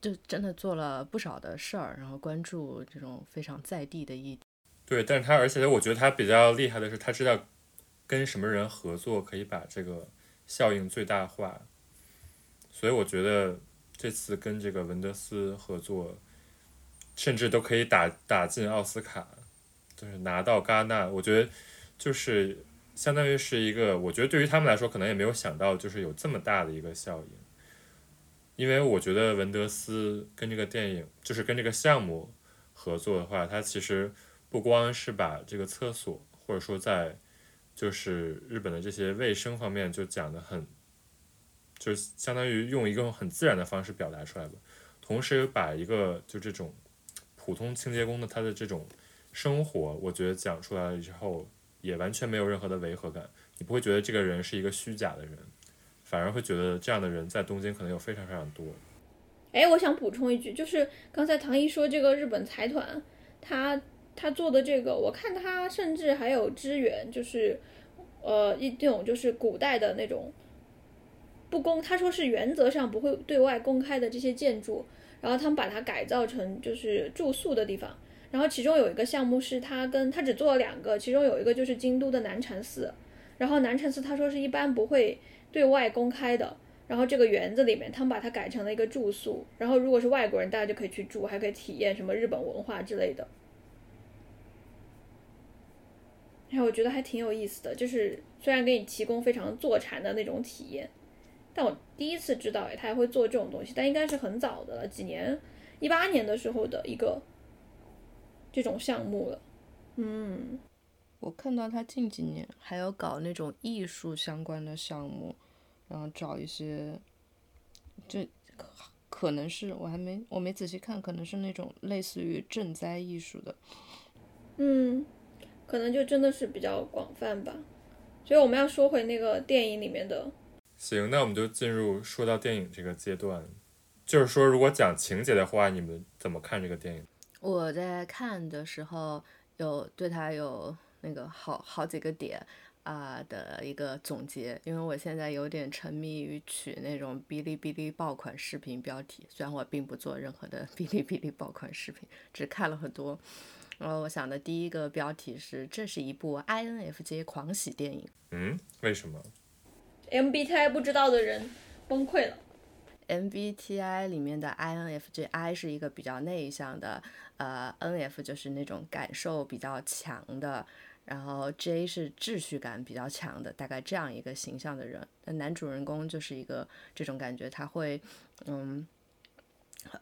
就真的做了不少的事儿，然后关注这种非常在地的议题。对，但是他而且我觉得他比较厉害的是，他知道跟什么人合作可以把这个效应最大化，所以我觉得。这次跟这个文德斯合作，甚至都可以打打进奥斯卡，就是拿到戛纳。我觉得就是相当于是一个，我觉得对于他们来说，可能也没有想到就是有这么大的一个效应。因为我觉得文德斯跟这个电影，就是跟这个项目合作的话，它其实不光是把这个厕所，或者说在就是日本的这些卫生方面就讲的很。就是相当于用一个很自然的方式表达出来吧，同时把一个就这种普通清洁工的他的这种生活，我觉得讲出来了之后，也完全没有任何的违和感，你不会觉得这个人是一个虚假的人，反而会觉得这样的人在东京可能有非常非常多。哎，我想补充一句，就是刚才唐一说这个日本财团，他他做的这个，我看他甚至还有支援，就是呃一种就是古代的那种。不公，他说是原则上不会对外公开的这些建筑，然后他们把它改造成就是住宿的地方。然后其中有一个项目是他跟他只做了两个，其中有一个就是京都的南禅寺。然后南禅寺他说是一般不会对外公开的。然后这个园子里面他们把它改成了一个住宿，然后如果是外国人，大家就可以去住，还可以体验什么日本文化之类的。然后我觉得还挺有意思的，就是虽然给你提供非常坐禅的那种体验。但我第一次知道，哎，他还会做这种东西，但应该是很早的了，几年，一八年的时候的一个这种项目了。嗯，我看到他近几年还有搞那种艺术相关的项目，然后找一些，这可能是我还没我没仔细看，可能是那种类似于赈灾艺术的。嗯，可能就真的是比较广泛吧。所以我们要说回那个电影里面的。行，那我们就进入说到电影这个阶段，就是说，如果讲情节的话，你们怎么看这个电影？我在看的时候有对他有那个好好几个点啊的一个总结，因为我现在有点沉迷于取那种哔哩哔哩爆款视频标题，虽然我并不做任何的哔哩哔哩爆款视频，只看了很多。然后我想的第一个标题是：这是一部 INFJ 狂喜电影。嗯，为什么？MBTI 不知道的人崩溃了。MBTI 里面的 INFJ，I 是一个比较内向的，呃，NF 就是那种感受比较强的，然后 J 是秩序感比较强的，大概这样一个形象的人。那男主人公就是一个这种感觉，他会，嗯。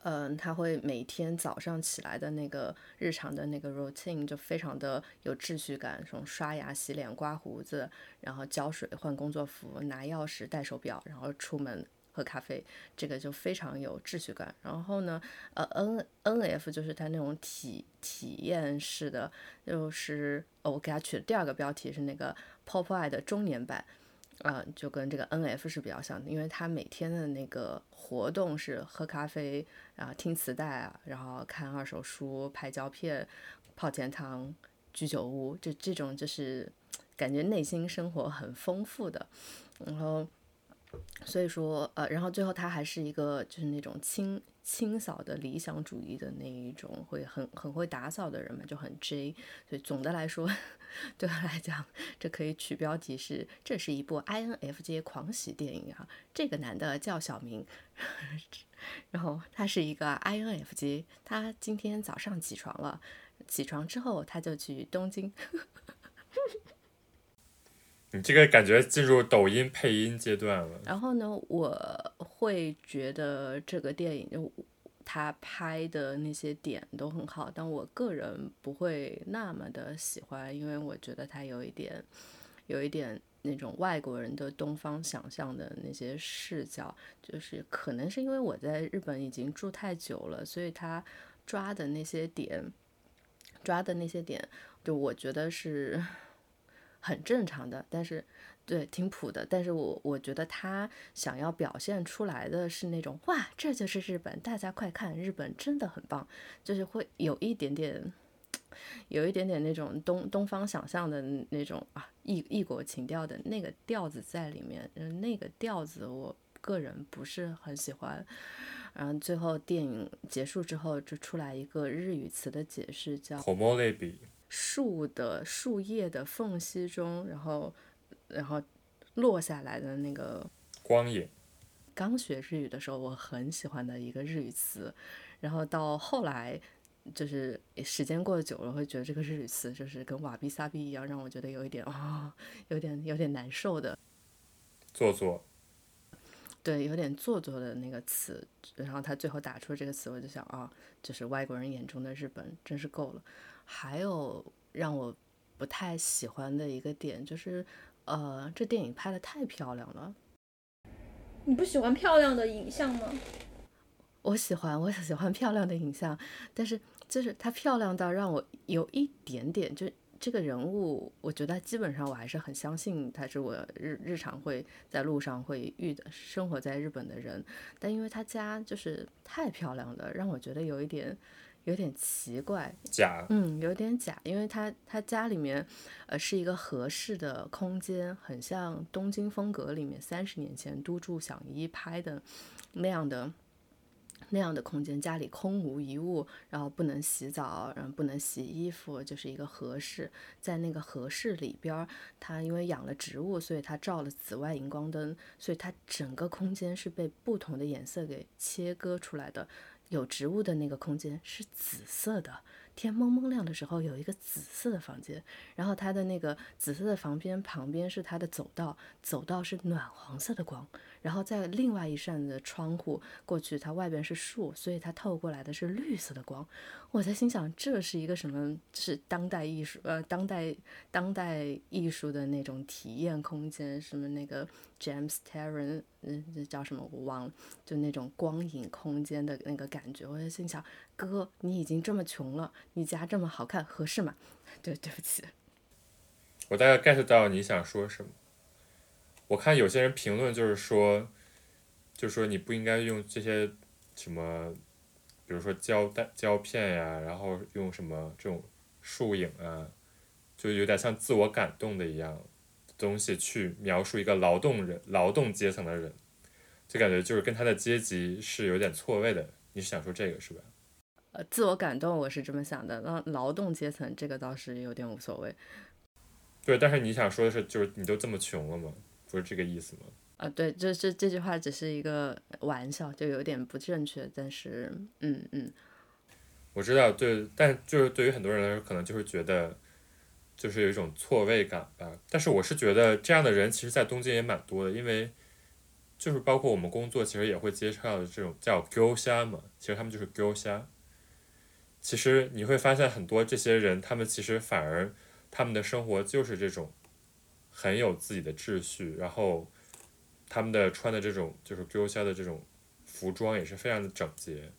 嗯，他会每天早上起来的那个日常的那个 routine 就非常的有秩序感，从刷牙、洗脸、刮胡子，然后浇水、换工作服、拿钥匙、戴手表，然后出门喝咖啡，这个就非常有秩序感。然后呢，呃，N N F 就是他那种体体验式的，就是哦我给他取的第二个标题是那个 Popeye 的中年版。嗯，就跟这个 N F 是比较像的，因为他每天的那个活动是喝咖啡，然后听磁带啊，然后看二手书、拍胶片、泡甜汤、居酒屋，就这种就是感觉内心生活很丰富的。然后所以说，呃，然后最后他还是一个就是那种清清扫的理想主义的那一种，会很很会打扫的人嘛，就很 J。所以总的来说，对他来讲，这可以取标题是这是一部 INFJ 狂喜电影啊。这个男的叫小明，然后他是一个 INFJ，他今天早上起床了，起床之后他就去东京。你这个感觉进入抖音配音阶段了。然后呢，我会觉得这个电影就他拍的那些点都很好，但我个人不会那么的喜欢，因为我觉得他有一点，有一点那种外国人的东方想象的那些视角，就是可能是因为我在日本已经住太久了，所以他抓的那些点，抓的那些点，就我觉得是。很正常的，但是对挺普的，但是我我觉得他想要表现出来的是那种哇，这就是日本，大家快看，日本真的很棒，就是会有一点点，有一点点那种东东方想象的那种啊异异国情调的那个调子在里面，嗯，那个调子我个人不是很喜欢。然后最后电影结束之后，就出来一个日语词的解释，叫。树的树叶的缝隙中，然后，然后落下来的那个光影。刚学日语的时候，我很喜欢的一个日语词，然后到后来，就是时间过得久了，会觉得这个日语词就是跟瓦比萨比一样，让我觉得有一点啊，有点有点难受的。做作。对，有点做作的那个词，然后他最后打出这个词，我就想啊，就是外国人眼中的日本，真是够了。还有让我不太喜欢的一个点就是，呃，这电影拍的太漂亮了。你不喜欢漂亮的影像吗？我喜欢，我喜欢漂亮的影像，但是就是它漂亮到让我有一点点，就这个人物，我觉得基本上我还是很相信他是我日日常会在路上会遇的，生活在日本的人。但因为他家就是太漂亮了，让我觉得有一点。有点奇怪，假，嗯，有点假，因为他他家里面，呃，是一个合适的空间，很像东京风格里面三十年前都筑响一拍的那样的那样的空间，家里空无一物，然后不能洗澡，然后不能洗衣服，就是一个合适，在那个合适里边，他因为养了植物，所以他照了紫外荧光灯，所以它整个空间是被不同的颜色给切割出来的。有植物的那个空间是紫色的。天蒙蒙亮的时候，有一个紫色的房间，然后它的那个紫色的房间旁边是它的走道，走道是暖黄色的光，然后在另外一扇的窗户过去，它外边是树，所以它透过来的是绿色的光。我在心想，这是一个什么？是当代艺术，呃，当代当代艺术的那种体验空间，什么那个 James Terran，嗯，叫什么我忘了，就那种光影空间的那个感觉。我在心想。哥，你已经这么穷了，你家这么好看，合适吗？对，对不起。我大概 get 到你想说什么。我看有些人评论就是说，就说你不应该用这些什么，比如说胶带、胶片呀，然后用什么这种树影啊，就有点像自我感动的一样东西去描述一个劳动人、劳动阶层的人，就感觉就是跟他的阶级是有点错位的。你是想说这个是吧？呃，自我感动，我是这么想的。那劳动阶层这个倒是有点无所谓。对，但是你想说的是，就是你都这么穷了吗？不是这个意思吗？啊，对，这这这句话只是一个玩笑，就有点不正确。但是，嗯嗯，我知道，对，但就是对于很多人来说，可能就是觉得，就是有一种错位感吧。但是我是觉得，这样的人其实，在东京也蛮多的，因为就是包括我们工作，其实也会接触到这种叫 “go 虾”嘛，其实他们就是 “go 虾”。其实你会发现很多这些人，他们其实反而他们的生活就是这种很有自己的秩序，然后他们的穿的这种就是丢下的这种服装也是非常的整洁，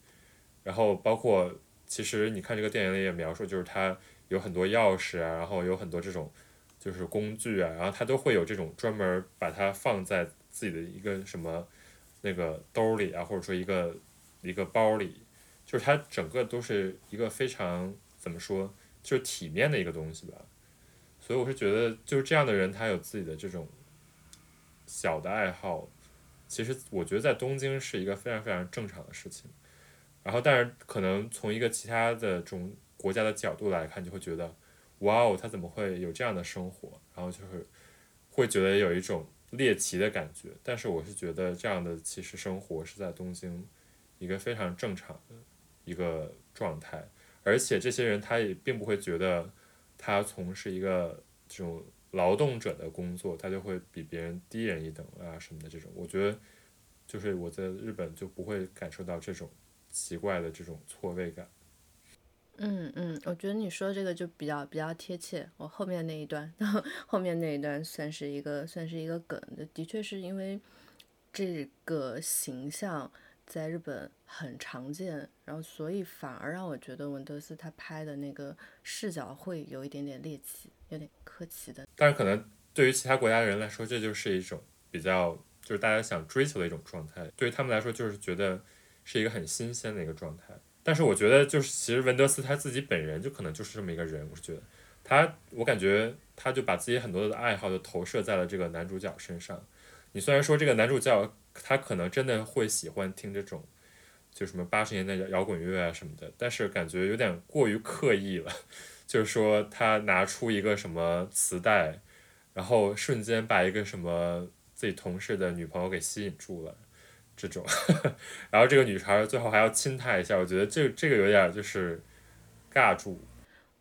然后包括其实你看这个电影里也描述，就是他有很多钥匙啊，然后有很多这种就是工具啊，然后他都会有这种专门把它放在自己的一个什么那个兜里啊，或者说一个一个包里。就是它整个都是一个非常怎么说，就是体面的一个东西吧，所以我是觉得就是这样的人，他有自己的这种小的爱好，其实我觉得在东京是一个非常非常正常的事情。然后，但是可能从一个其他的这种国家的角度来看，就会觉得，哇哦，他怎么会有这样的生活？然后就是会觉得有一种猎奇的感觉。但是我是觉得这样的其实生活是在东京一个非常正常的一个状态，而且这些人他也并不会觉得他从事一个这种劳动者的工作，他就会比别人低人一等啊什么的这种。我觉得就是我在日本就不会感受到这种。奇怪的这种错位感，嗯嗯，我觉得你说这个就比较比较贴切。我后面那一段，后面那一段算是一个算是一个梗的，的确是因为这个形象在日本很常见，然后所以反而让我觉得文德斯他拍的那个视角会有一点点猎奇，有点客气的。但是可能对于其他国家的人来说，这就是一种比较就是大家想追求的一种状态。对于他们来说，就是觉得。是一个很新鲜的一个状态，但是我觉得就是其实文德斯他自己本人就可能就是这么一个人，我是觉得他，我感觉他就把自己很多的爱好就投射在了这个男主角身上。你虽然说这个男主角他可能真的会喜欢听这种就什么八十年代摇滚乐啊什么的，但是感觉有点过于刻意了，就是说他拿出一个什么磁带，然后瞬间把一个什么自己同事的女朋友给吸引住了。这种，然后这个女孩最后还要亲他一下，我觉得这这个有点就是尬住。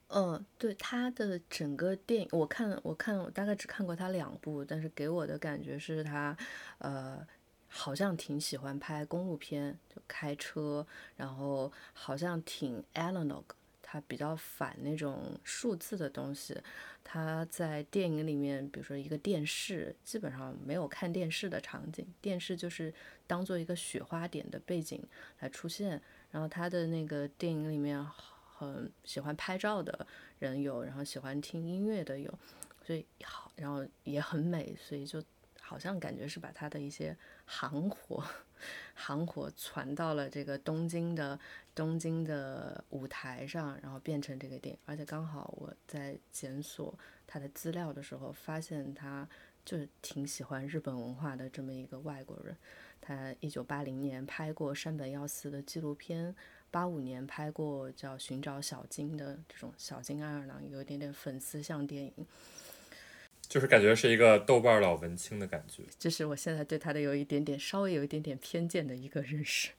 嗯，对他的整个电影，我看我看我大概只看过他两部，但是给我的感觉是他，呃，好像挺喜欢拍公路片，就开车，然后好像挺 analog，他比较反那种数字的东西。他在电影里面，比如说一个电视，基本上没有看电视的场景，电视就是当做一个雪花点的背景来出现。然后他的那个电影里面很喜欢拍照的人有，然后喜欢听音乐的有，所以好，然后也很美，所以就好像感觉是把他的一些行活。行火传到了这个东京的东京的舞台上，然后变成这个电影。而且刚好我在检索他的资料的时候，发现他就是挺喜欢日本文化的这么一个外国人。他一九八零年拍过山本耀司的纪录片，八五年拍过叫《寻找小金》的这种小金爱二郎，有一点点粉丝向电影。就是感觉是一个豆瓣老文青的感觉，这是我现在对他的有一点点稍微有一点点偏见的一个认识。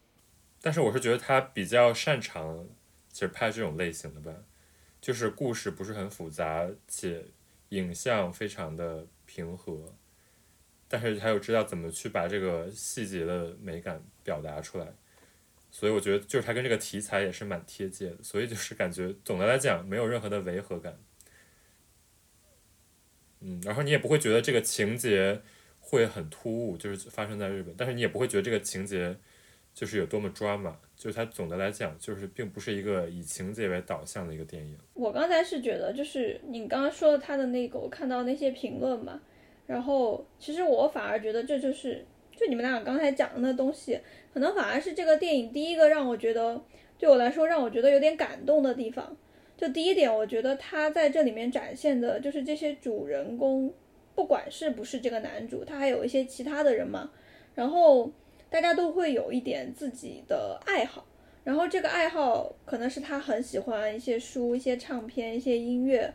但是我是觉得他比较擅长，其实拍这种类型的吧，就是故事不是很复杂，且影像非常的平和，但是他又知道怎么去把这个细节的美感表达出来，所以我觉得就是它跟这个题材也是蛮贴切的，所以就是感觉总的来讲没有任何的违和感。嗯，然后你也不会觉得这个情节会很突兀，就是发生在日本，但是你也不会觉得这个情节就是有多么 drama，就是它总的来讲就是并不是一个以情节为导向的一个电影。我刚才是觉得，就是你刚刚说的他的那个，我看到那些评论嘛，然后其实我反而觉得这就是就你们俩刚才讲的那东西，可能反而是这个电影第一个让我觉得对我来说让我觉得有点感动的地方。就第一点，我觉得他在这里面展现的就是这些主人公，不管是不是这个男主，他还有一些其他的人嘛，然后大家都会有一点自己的爱好，然后这个爱好可能是他很喜欢一些书、一些唱片、一些音乐，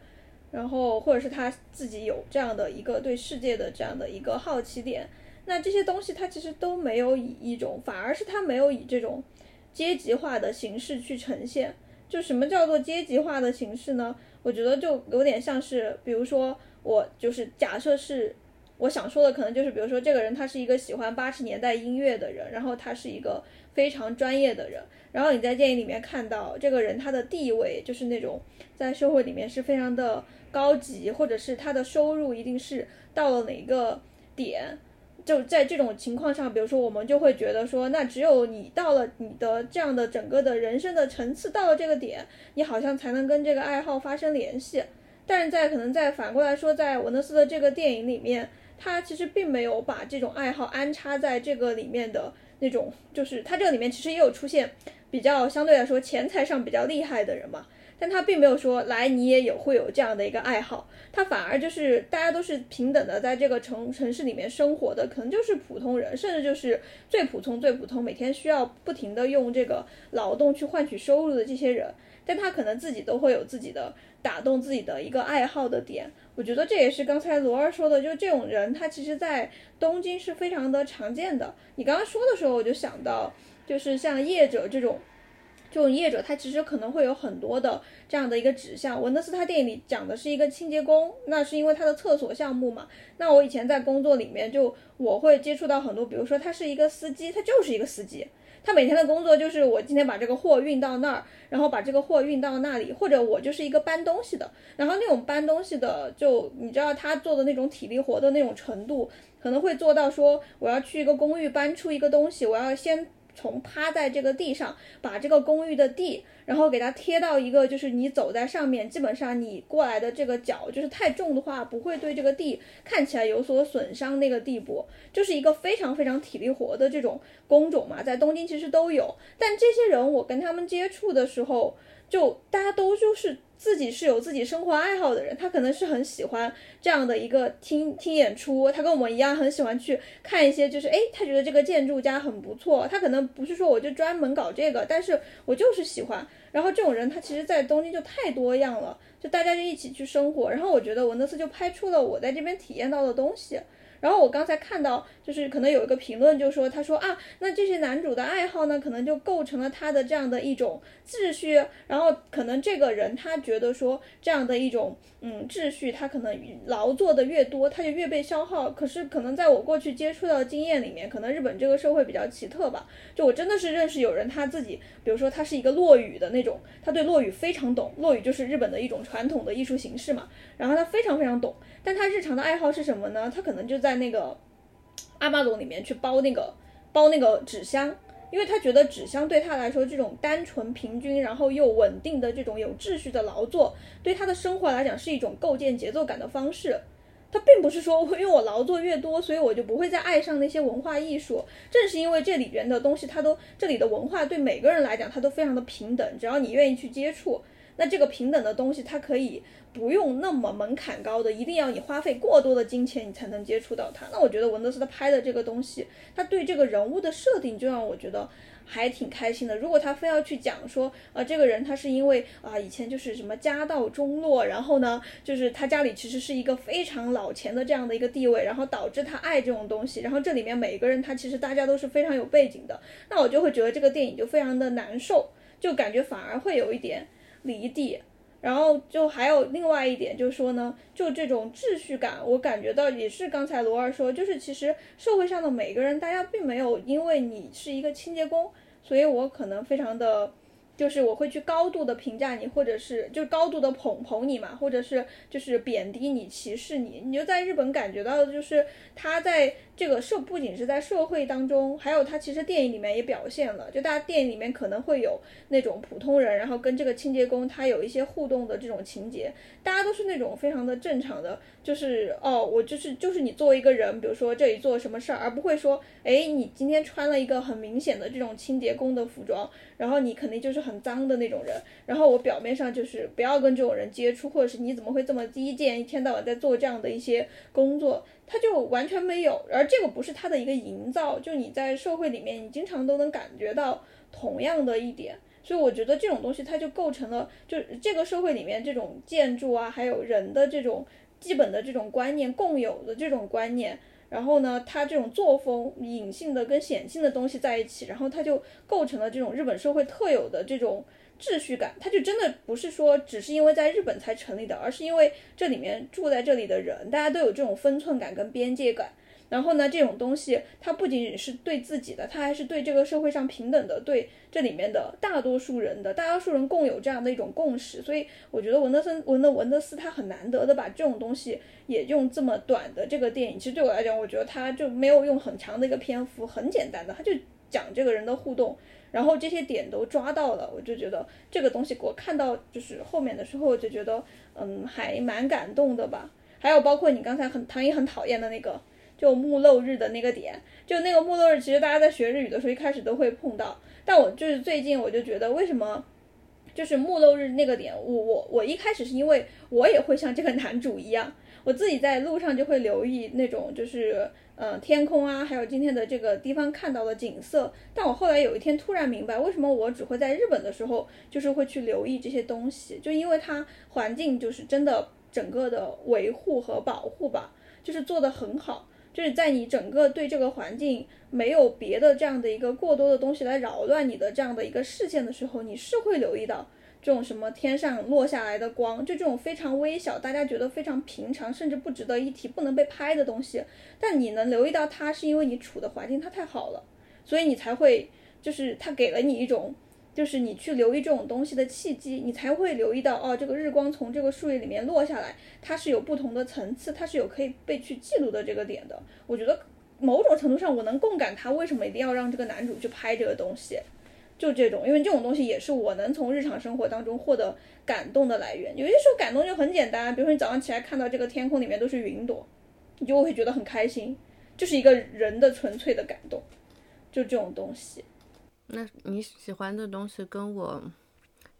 然后或者是他自己有这样的一个对世界的这样的一个好奇点，那这些东西它其实都没有以一种，反而是他没有以这种阶级化的形式去呈现。就什么叫做阶级化的形式呢？我觉得就有点像是，比如说我就是假设是，我想说的可能就是，比如说这个人他是一个喜欢八十年代音乐的人，然后他是一个非常专业的人，然后你在电影里面看到这个人他的地位就是那种在社会里面是非常的高级，或者是他的收入一定是到了哪个点。就在这种情况上，比如说我们就会觉得说，那只有你到了你的这样的整个的人生的层次到了这个点，你好像才能跟这个爱好发生联系。但是在可能在反过来说，在文德斯的这个电影里面，他其实并没有把这种爱好安插在这个里面的那种，就是他这个里面其实也有出现比较相对来说钱财上比较厉害的人嘛。但他并没有说来你也有会有这样的一个爱好，他反而就是大家都是平等的在这个城城市里面生活的，可能就是普通人，甚至就是最普通最普通，每天需要不停的用这个劳动去换取收入的这些人，但他可能自己都会有自己的打动自己的一个爱好的点。我觉得这也是刚才罗儿说的，就这种人，他其实在东京是非常的常见的。你刚刚说的时候，我就想到，就是像业者这种。这种业者他其实可能会有很多的这样的一个指向。文德斯他电影里讲的是一个清洁工，那是因为他的厕所项目嘛。那我以前在工作里面就我会接触到很多，比如说他是一个司机，他就是一个司机，他每天的工作就是我今天把这个货运到那儿，然后把这个货运到那里，或者我就是一个搬东西的。然后那种搬东西的，就你知道他做的那种体力活的那种程度，可能会做到说我要去一个公寓搬出一个东西，我要先。从趴在这个地上，把这个公寓的地，然后给它贴到一个，就是你走在上面，基本上你过来的这个脚，就是太重的话，不会对这个地看起来有所损伤那个地步，就是一个非常非常体力活的这种工种嘛，在东京其实都有。但这些人，我跟他们接触的时候，就大家都就是。自己是有自己生活爱好的人，他可能是很喜欢这样的一个听听演出，他跟我们一样很喜欢去看一些，就是诶，他觉得这个建筑家很不错，他可能不是说我就专门搞这个，但是我就是喜欢。然后这种人他其实，在东京就太多样了，就大家就一起去生活。然后我觉得文德斯就拍出了我在这边体验到的东西。然后我刚才看到，就是可能有一个评论，就说他说啊，那这些男主的爱好呢，可能就构成了他的这样的一种秩序。然后可能这个人他觉得说这样的一种嗯秩序，他可能劳作的越多，他就越被消耗。可是可能在我过去接触到的经验里面，可能日本这个社会比较奇特吧。就我真的是认识有人他自己，比如说他是一个落语的那种，他对落语非常懂，落语就是日本的一种传统的艺术形式嘛。然后他非常非常懂。但他日常的爱好是什么呢？他可能就在那个阿玛总里面去包那个包那个纸箱，因为他觉得纸箱对他来说这种单纯平均，然后又稳定的这种有秩序的劳作，对他的生活来讲是一种构建节奏感的方式。他并不是说因为我劳作越多，所以我就不会再爱上那些文化艺术。正是因为这里边的东西，它都这里的文化对每个人来讲，它都非常的平等，只要你愿意去接触。那这个平等的东西，它可以不用那么门槛高的，一定要你花费过多的金钱，你才能接触到它。那我觉得文德斯他拍的这个东西，他对这个人物的设定就让我觉得还挺开心的。如果他非要去讲说，呃，这个人他是因为啊以前就是什么家道中落，然后呢，就是他家里其实是一个非常老钱的这样的一个地位，然后导致他爱这种东西，然后这里面每个人他其实大家都是非常有背景的，那我就会觉得这个电影就非常的难受，就感觉反而会有一点。离地，然后就还有另外一点，就是说呢，就这种秩序感，我感觉到也是刚才罗二说，就是其实社会上的每个人，大家并没有因为你是一个清洁工，所以我可能非常的。就是我会去高度的评价你，或者是就高度的捧捧你嘛，或者是就是贬低你、歧视你。你就在日本感觉到的就是他在这个社不仅是在社会当中，还有他其实电影里面也表现了，就大家电影里面可能会有那种普通人，然后跟这个清洁工他有一些互动的这种情节，大家都是那种非常的正常的，就是哦，我就是就是你作为一个人，比如说这里做什么事儿，而不会说，哎，你今天穿了一个很明显的这种清洁工的服装，然后你肯定就是。很脏的那种人，然后我表面上就是不要跟这种人接触，或者是你怎么会这么低贱，一天到晚在做这样的一些工作，他就完全没有。而这个不是他的一个营造，就你在社会里面，你经常都能感觉到同样的一点。所以我觉得这种东西它就构成了，就这个社会里面这种建筑啊，还有人的这种基本的这种观念共有的这种观念。然后呢，他这种作风隐性的跟显性的东西在一起，然后他就构成了这种日本社会特有的这种秩序感。他就真的不是说只是因为在日本才成立的，而是因为这里面住在这里的人，大家都有这种分寸感跟边界感。然后呢，这种东西它不仅仅是对自己的，它还是对这个社会上平等的，对这里面的大多数人的，大多数人共有这样的一种共识。所以我觉得文德森文德文德斯他很难得的把这种东西也用这么短的这个电影，其实对我来讲，我觉得他就没有用很长的一个篇幅，很简单的，他就讲这个人的互动，然后这些点都抓到了，我就觉得这个东西给我看到就是后面的时候，我就觉得嗯还蛮感动的吧。还有包括你刚才很唐毅很讨厌的那个。就木漏日的那个点，就那个木漏日，其实大家在学日语的时候一开始都会碰到，但我就是最近我就觉得，为什么就是木漏日那个点，我我我一开始是因为我也会像这个男主一样，我自己在路上就会留意那种就是呃天空啊，还有今天的这个地方看到的景色。但我后来有一天突然明白，为什么我只会在日本的时候就是会去留意这些东西，就因为它环境就是真的整个的维护和保护吧，就是做得很好。就是在你整个对这个环境没有别的这样的一个过多的东西来扰乱你的这样的一个视线的时候，你是会留意到这种什么天上落下来的光，就这种非常微小，大家觉得非常平常，甚至不值得一提、不能被拍的东西，但你能留意到它，是因为你处的环境它太好了，所以你才会就是它给了你一种。就是你去留意这种东西的契机，你才会留意到哦，这个日光从这个树叶里面落下来，它是有不同的层次，它是有可以被去记录的这个点的。我觉得某种程度上我能共感他为什么一定要让这个男主去拍这个东西，就这种，因为这种东西也是我能从日常生活当中获得感动的来源。有些时候感动就很简单，比如说你早上起来看到这个天空里面都是云朵，你就会觉得很开心，就是一个人的纯粹的感动，就这种东西。那你喜欢的东西跟我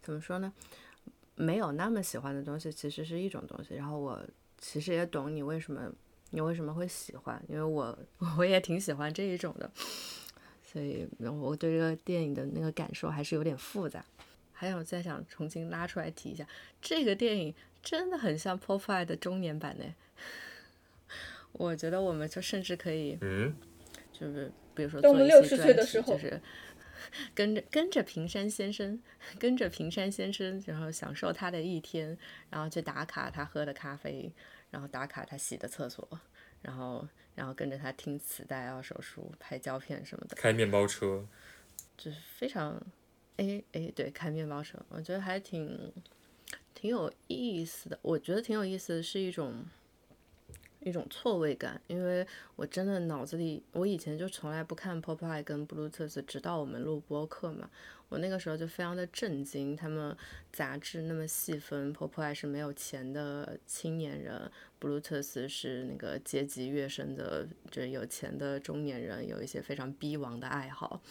怎么说呢？没有那么喜欢的东西，其实是一种东西。然后我其实也懂你为什么你为什么会喜欢，因为我 我也挺喜欢这一种的。所以我对这个电影的那个感受还是有点复杂。还有再想重新拉出来提一下，这个电影真的很像《Popeye》的中年版呢。我觉得我们就甚至可以，嗯，就是比如说我们做一期六十岁的专题时候就是。跟着跟着平山先生，跟着平山先生，然后享受他的一天，然后去打卡他喝的咖啡，然后打卡他洗的厕所，然后然后跟着他听磁带、啊手书、拍胶片什么的，开面包车，就是非常，哎哎，对，开面包车，我觉得还挺挺有意思的。我觉得挺有意思的是一种一种错位感，因为我真的脑子里，我以前就从来不看 Popeye 跟 Bluetooth，直到我们录播课嘛，我那个时候就非常的震惊，他们杂志那么细分，Popeye 是没有钱的青年人，Bluetooth 是那个阶级跃升的，就是有钱的中年人，有一些非常逼王的爱好，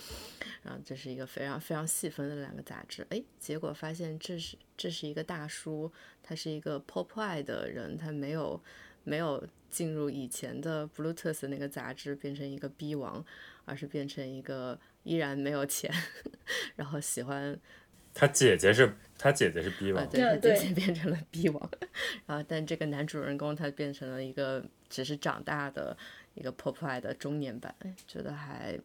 然后这是一个非常非常细分的两个杂志，哎，结果发现这是这是一个大叔，他是一个 Popeye 的人，他没有。没有进入以前的 Bluetooth 那个杂志变成一个逼王，而是变成一个依然没有钱，然后喜欢他姐姐是他姐姐是逼啊，王，对，他姐姐变成了逼王，然后但这个男主人公他变成了一个只是长大的一个 Popeye 的中年版，哎觉得还。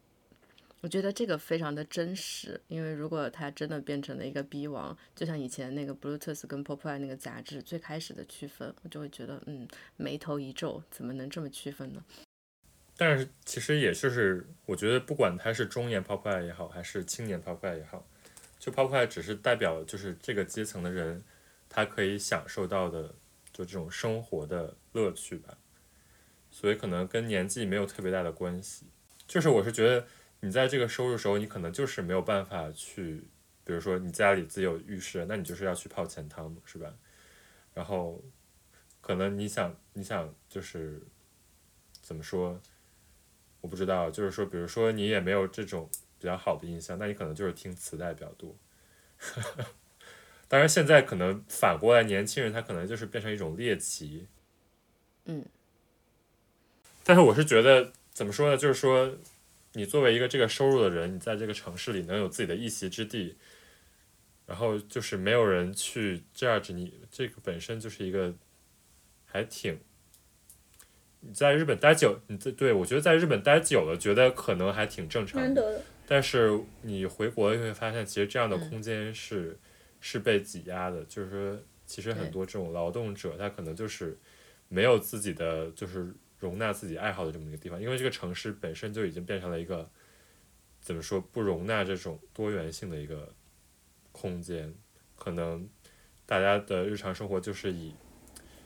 我觉得这个非常的真实，因为如果他真的变成了一个逼王，就像以前那个 Bluetooth 跟 p o p e y 那个杂志最开始的区分，我就会觉得，嗯，眉头一皱，怎么能这么区分呢？但是其实也就是我觉得不管他是中年 p o p e y 也好，还是青年 p o p e y 也好，就 p o p e y 只是代表就是这个阶层的人，他可以享受到的就这种生活的乐趣吧，所以可能跟年纪没有特别大的关系。就是我是觉得你在这个收入时候，你可能就是没有办法去，比如说你家里自己有浴室，那你就是要去泡钱汤嘛，是吧？然后可能你想你想就是怎么说？我不知道，就是说，比如说你也没有这种比较好的印象，那你可能就是听磁带比较多。当然，现在可能反过来，年轻人他可能就是变成一种猎奇。嗯。但是我是觉得，怎么说呢？就是说，你作为一个这个收入的人，你在这个城市里能有自己的一席之地，然后就是没有人去 judge 你，这个本身就是一个还挺。你在日本待久，你在对我觉得在日本待久了，觉得可能还挺正常的。但是你回国就会发现，其实这样的嗯空间是、是被挤压的。就是说，其实很多这种劳动者，他可能就是没有自己的，就是容纳自己爱好的这么一个地方，因为这个城市本身就已经变成了一个怎么说不容纳这种多元性的一个空间。可能大家的日常生活就是以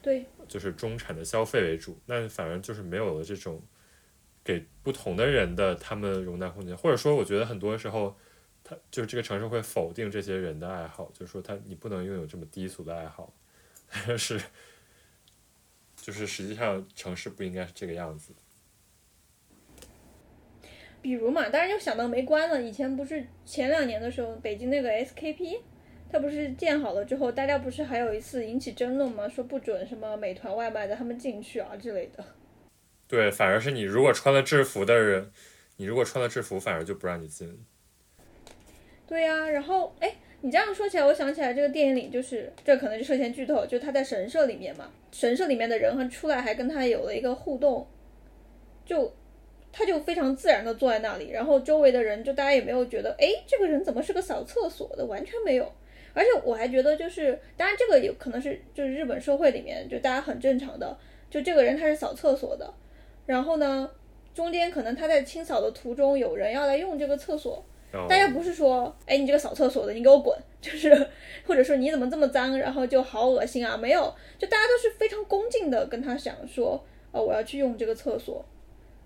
对，就是中产的消费为主，那反而就是没有了这种给不同的人的他们容纳空间，或者说，我觉得很多时候，他就是这个城市会否定这些人的爱好，就是说他你不能拥有这么低俗的爱好，但是就是实际上城市不应该是这个样子。比如嘛，当然就想到没关了。以前不是前两年的时候，北京那个 SKP，它不是建好了之后，大家不是还有一次引起争论吗？说不准什么美团外卖的他们进去啊之类的。对，反而是你如果穿了制服的人，你如果穿了制服，反而就不让你进。对呀、然后哎，你这样说起来，我想起来这个电影里就是这可能就涉嫌剧透，就他在神社里面嘛，神社里面的人和出来还跟他有了一个互动，就他就非常自然的坐在那里，然后周围的人就大家也没有觉得，哎，这个人怎么是个扫厕所的，完全没有。而且我还觉得就是，当然这个有可能是就是日本社会里面就大家很正常的，就这个人他是扫厕所的，然后呢，中间可能他在清扫的途中有人要来用这个厕所，大家不是说，哎，你这个扫厕所的，你给我滚，就是或者说你怎么这么脏，然后就好恶心啊，没有，就大家都是非常恭敬的跟他讲说，哦，我要去用这个厕所，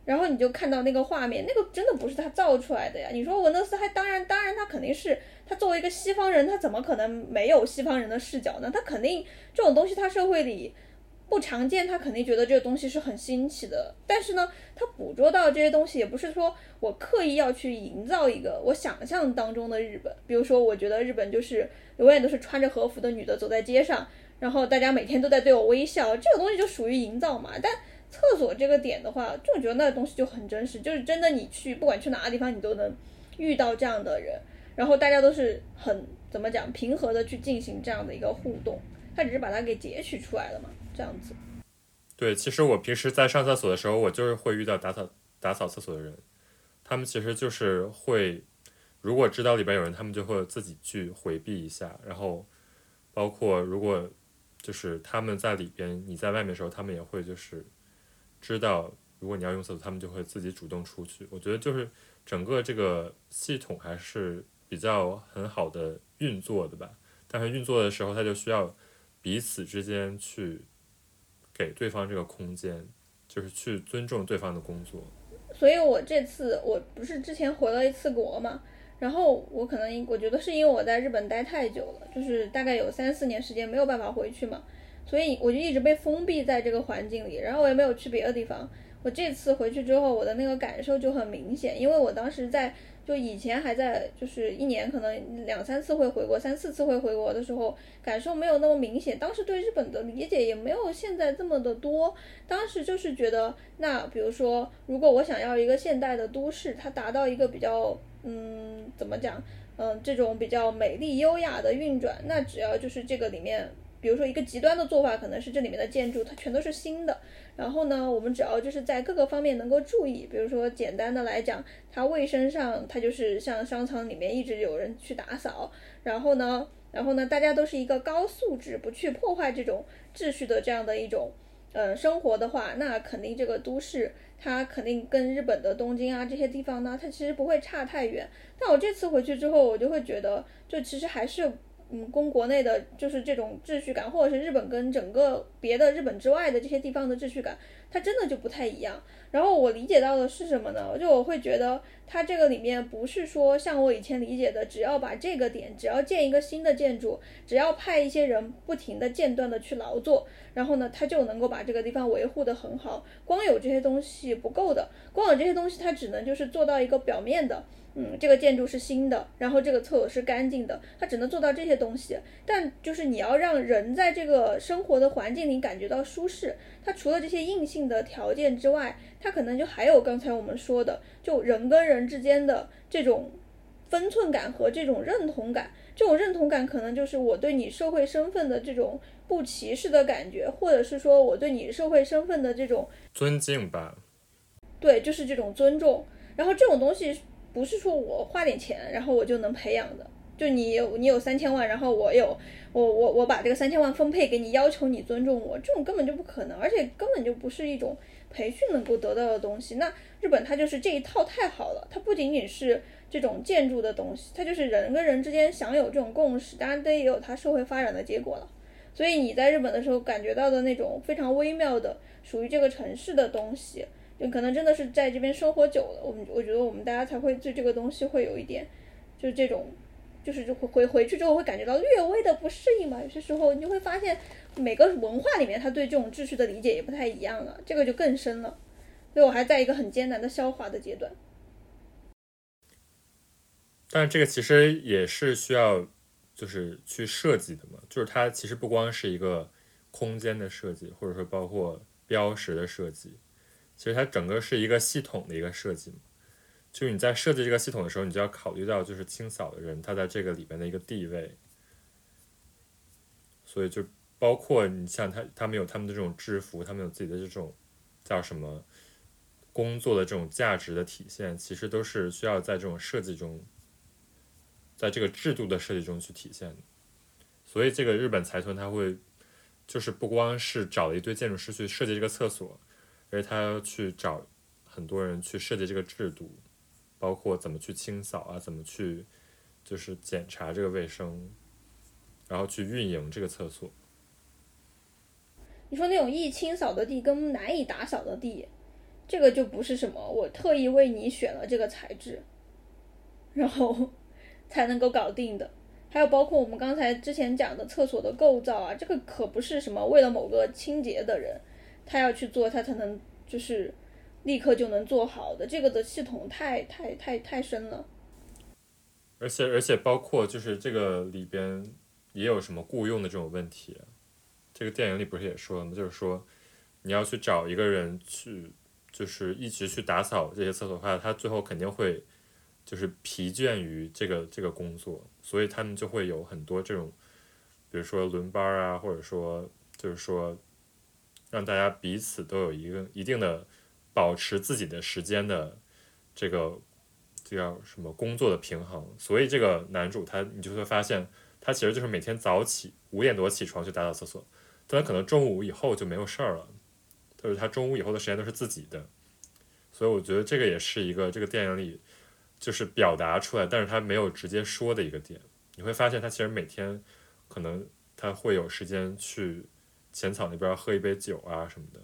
然后你就看到那个画面，那个真的不是他造出来的呀。你说文德斯还当然当然他肯定是他作为一个西方人，他怎么可能没有西方人的视角呢？他肯定这种东西他社会里不常见，他肯定觉得这个东西是很新奇的。但是呢，他捕捉到这些东西，也不是说我刻意要去营造一个我想象当中的日本。比如说，我觉得日本就是永远都是穿着和服的女的走在街上，然后大家每天都在对我微笑，这个东西就属于营造嘛。但厕所这个点的话，就觉得那个东西就很真实，就是真的你去不管去哪个地方，你都能遇到这样的人，然后大家都是很怎么讲平和的去进行这样的一个互动，他只是把它给截取出来了嘛，这样子。对，其实我平时在上厕所的时候，我就是会遇到打扫打扫厕所的人，他们其实就是会，如果知道里边有人，他们就会自己去回避一下，然后包括如果就是他们在里边，你在外面的时候，他们也会就是知道，如果你要用厕所，他们就会自己主动出去。我觉得就是整个这个系统还是比较很好的运作的吧，但是运作的时候，它就需要彼此之间去给对方这个空间，就是去尊重对方的工作。所以我这次我不是之前回了一次国嘛，然后我可能我觉得是因为我在日本待太久了，就是大概有三四年时间没有办法回去嘛，所以我就一直被封闭在这个环境里，然后我也没有去别的地方。我这次回去之后，我的那个感受就很明显，因为我当时在就以前还在就是一年可能两三次会回国，三四次会回国的时候，感受没有那么明显。当时对日本的理解也没有现在这么的多，当时就是觉得，那比如说，如果我想要一个现代的都市，它达到一个比较嗯怎么讲，嗯这种比较美丽优雅的运转，那只要就是这个里面。比如说一个极端的做法，可能是这里面的建筑它全都是新的，然后呢，我们只要就是在各个方面能够注意，比如说简单的来讲，它卫生上它就是像商场里面一直有人去打扫，然后呢，然后呢，大家都是一个高素质，不去破坏这种秩序的这样的一种呃生活的话，那肯定这个都市它肯定跟日本的东京啊这些地方呢，它其实不会差太远。但我这次回去之后，我就会觉得，就其实还是。嗯，供国内的就是这种秩序感，或者是日本跟整个别的日本之外的这些地方的秩序感，它真的就不太一样。然后我理解到的是什么呢？就我会觉得它这个里面不是说像我以前理解的，只要把这个点，只要建一个新的建筑，只要派一些人不停的间断的去劳作，然后呢，它就能够把这个地方维护的很好。光有这些东西不够的，光有这些东西它只能就是做到一个表面的。嗯，这个建筑是新的，然后这个厕所是干净的，它只能做到这些东西。但就是你要让人在这个生活的环境里感觉到舒适，它除了这些硬性的条件之外，它可能就还有刚才我们说的，就人跟人之间的这种分寸感和这种认同感。这种认同感可能就是我对你社会身份的这种不歧视的感觉，或者是说我对你社会身份的这种尊敬吧。对，就是这种尊重。然后这种东西。不是说我花点钱，然后我就能培养的。就你有你有三千万，然后我有我我我把这个三千万分配给你，要求你尊重我，这种根本就不可能，而且根本就不是一种培训能够得到的东西。那日本它就是这一套太好了，它不仅仅是这种建筑的东西，它就是人跟人之间享有这种共识，当然这也有它社会发展的结果了。所以你在日本的时候感觉到的那种非常微妙的属于这个城市的东西。就可能真的是在这边生活久了，我们我觉得我们大家才会对这个东西会有一点，就是这种，就是就回回去之后会感觉到略微的不适应嘛。有些时候你就会发现，每个文化里面他对这种秩序的理解也不太一样了，这个就更深了。所以我还在一个很艰难的消化的阶段。但是这个其实也是需要就是去设计的嘛，就是它其实不光是一个空间的设计，或者说包括标识的设计，其实它整个是一个系统的一个设计嘛。就是你在设计这个系统的时候，你就要考虑到就是清扫的人他在这个里边的一个地位，所以就包括你像他他们有他们的这种制服，他们有自己的这种叫什么工作的这种价值的体现，其实都是需要在这种设计中。在这个制度的设计中去体现的，所以这个日本财团他会，就是不光是找了一堆建筑师去设计这个厕所，而且他要去找很多人去设计这个制度，包括怎么去清扫啊，怎么去就是检查这个卫生，然后去运营这个厕所。你说那种易清扫的地跟难以打扫的地，这个就不是什么我特意为你选了这个材质，然后。才能够搞定的，还有包括我们刚才之前讲的厕所的构造啊，这个可不是什么为了某个清洁的人，他要去做他才能就是立刻就能做好的，这个的系统太太太太深了。而且而且包括就是这个里边也有什么雇佣的这种问题，这个电影里不是也说了吗？就是说你要去找一个人去，就是一直去打扫这些厕所的话，他最后肯定会。就是疲倦于这个这个工作，所以他们就会有很多这种，比如说轮班啊，或者说就是说，让大家彼此都有一个一定的保持自己的时间的这个叫什么工作的平衡。所以这个男主他你就会发现，他其实就是每天早起五点多起床去打扫厕所，但他可能中午以后就没有事儿了，就是他中午以后的时间都是自己的。所以我觉得这个也是一个这个电影里。就是表达出来，但是他没有直接说的一个点，你会发现他其实每天可能他会有时间去浅草那边喝一杯酒啊什么的，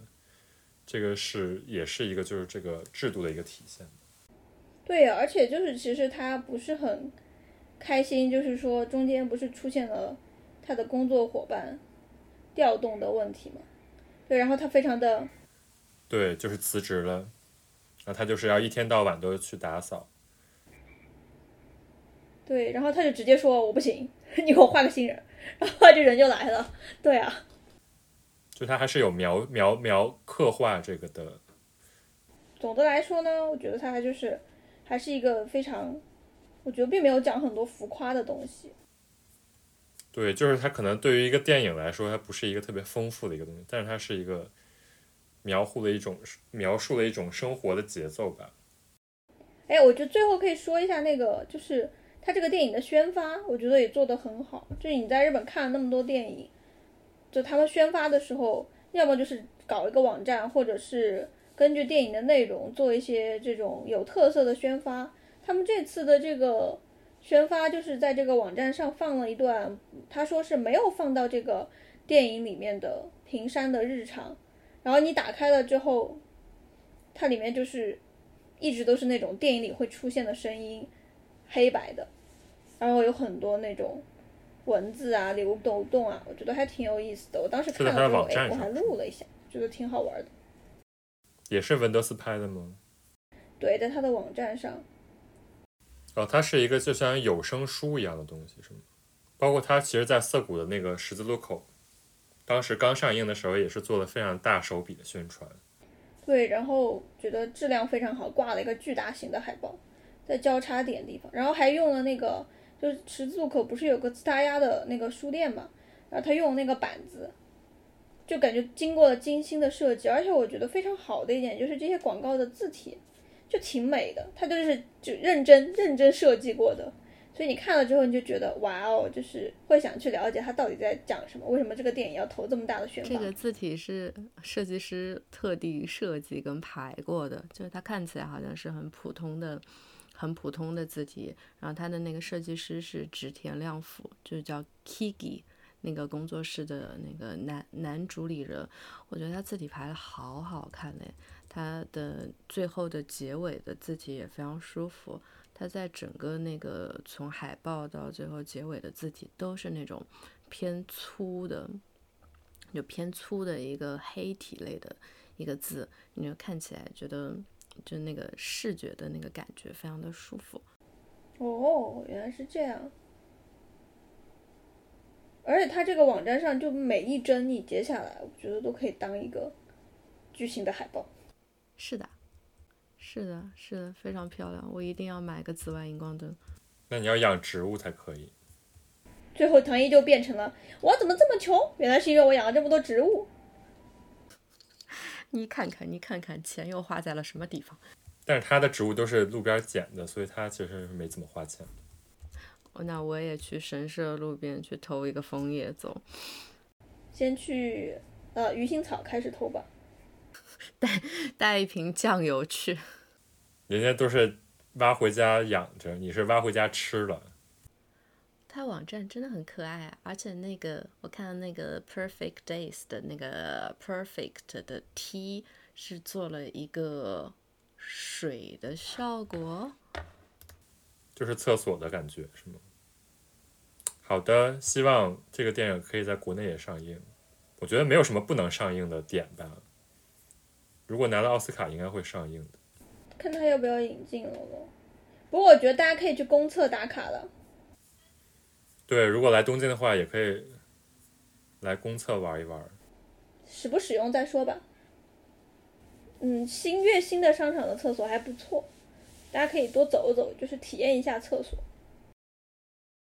这个是也是一个就是这个制度的一个体现。对呀，而且就是其实他不是很开心，就是说中间不是出现了他的工作伙伴调动的问题嘛？对，然后他非常的对，就是辞职了，那，他就是要一天到晚都去打扫。对，然后他就直接说我不行，你给我换个新人，然后这人就来了。对啊，就他还是有描描描刻画这个的。总的来说呢，我觉得他还就是还是一个非常，我觉得并没有讲很多浮夸的东西。对，就是他可能对于一个电影来说，它不是一个特别丰富的一个东西，但是它是一个描绘了一种描述了一种生活的节奏吧。哎，我觉得最后可以说一下那个就是。他这个电影的宣发，我觉得也做得很好。就是你在日本看了那么多电影，就他们宣发的时候，要么就是搞一个网站，或者是根据电影的内容做一些这种有特色的宣发。他们这次的这个宣发，就是在这个网站上放了一段，他说是没有放到这个电影里面的平山的日常。然后你打开了之后，它里面就是一直都是那种电影里会出现的声音。黑白的，然后有很多那种文字啊、流动动啊，我觉得还挺有意思的。我当时看了之后，哎，我还录了一下，觉得挺好玩的。也是文德斯拍的吗？对，在他的网站上。哦，它是一个就像有声书一样的东西，是吗？包括它其实，在涩谷的那个十字路口，当时刚上映的时候，也是做了非常大手笔的宣传。对，然后觉得质量非常好，挂了一个巨大型的海报。在交叉点地方，然后还用了那个，就是十字路口不是有个自他鸭的那个书店嘛，然后他用那个板子，就感觉经过了精心的设计，而且我觉得非常好的一点就是这些广告的字体就挺美的，它就是就认真认真设计过的，所以你看了之后你就觉得哇哦，就是会想去了解他到底在讲什么，为什么这个电影要投这么大的宣发？这个字体是设计师特地设计跟排过的，就是它看起来好像是很普通的。很普通的字体，然后他的那个设计师是植田亮辅，就是叫 Kiki 那个工作室的那个男男主理人，我觉得他字体排的好好看嘞，他的最后的结尾的字体也非常舒服，他在整个那个从海报到最后结尾的字体都是那种偏粗的，就偏粗的一个黑体类的一个字，你就看起来觉得。就那个视觉的那个感觉非常的舒服。哦，原来是这样。而且它这个网站上就每一帧你截下来，我觉得都可以当一个巨型的海报。是的，是的，是的，非常漂亮。我一定要买个紫外荧光灯。那你要养植物才可以。最后唐一就变成了我怎么这么穷？原来是因为我养了这么多植物。你看看，你看看，钱又花在了什么地方？但是他的植物都是路边捡的，所以他其实是没怎么花钱。那我也去神社路边去偷一个枫叶走。先去呃鱼腥草开始偷吧。带带一瓶酱油去。人家都是挖回家养着，你是挖回家吃了。他网站真的很可爱啊，而且那个我看到那个 Perfect Days 的那个 Perfect 的 T 是做了一个水的效果，就是厕所的感觉是吗？好的，希望这个电影可以在国内也上映。我觉得没有什么不能上映的点吧。如果拿了奥斯卡，应该会上映的。看他要不要引进了咯。不过我觉得大家可以去公厕打卡了。对，如果来东京的话，也可以来公厕玩一玩。使不使用再说吧。嗯，新月新的商场的厕所还不错，大家可以多走走，就是体验一下厕所。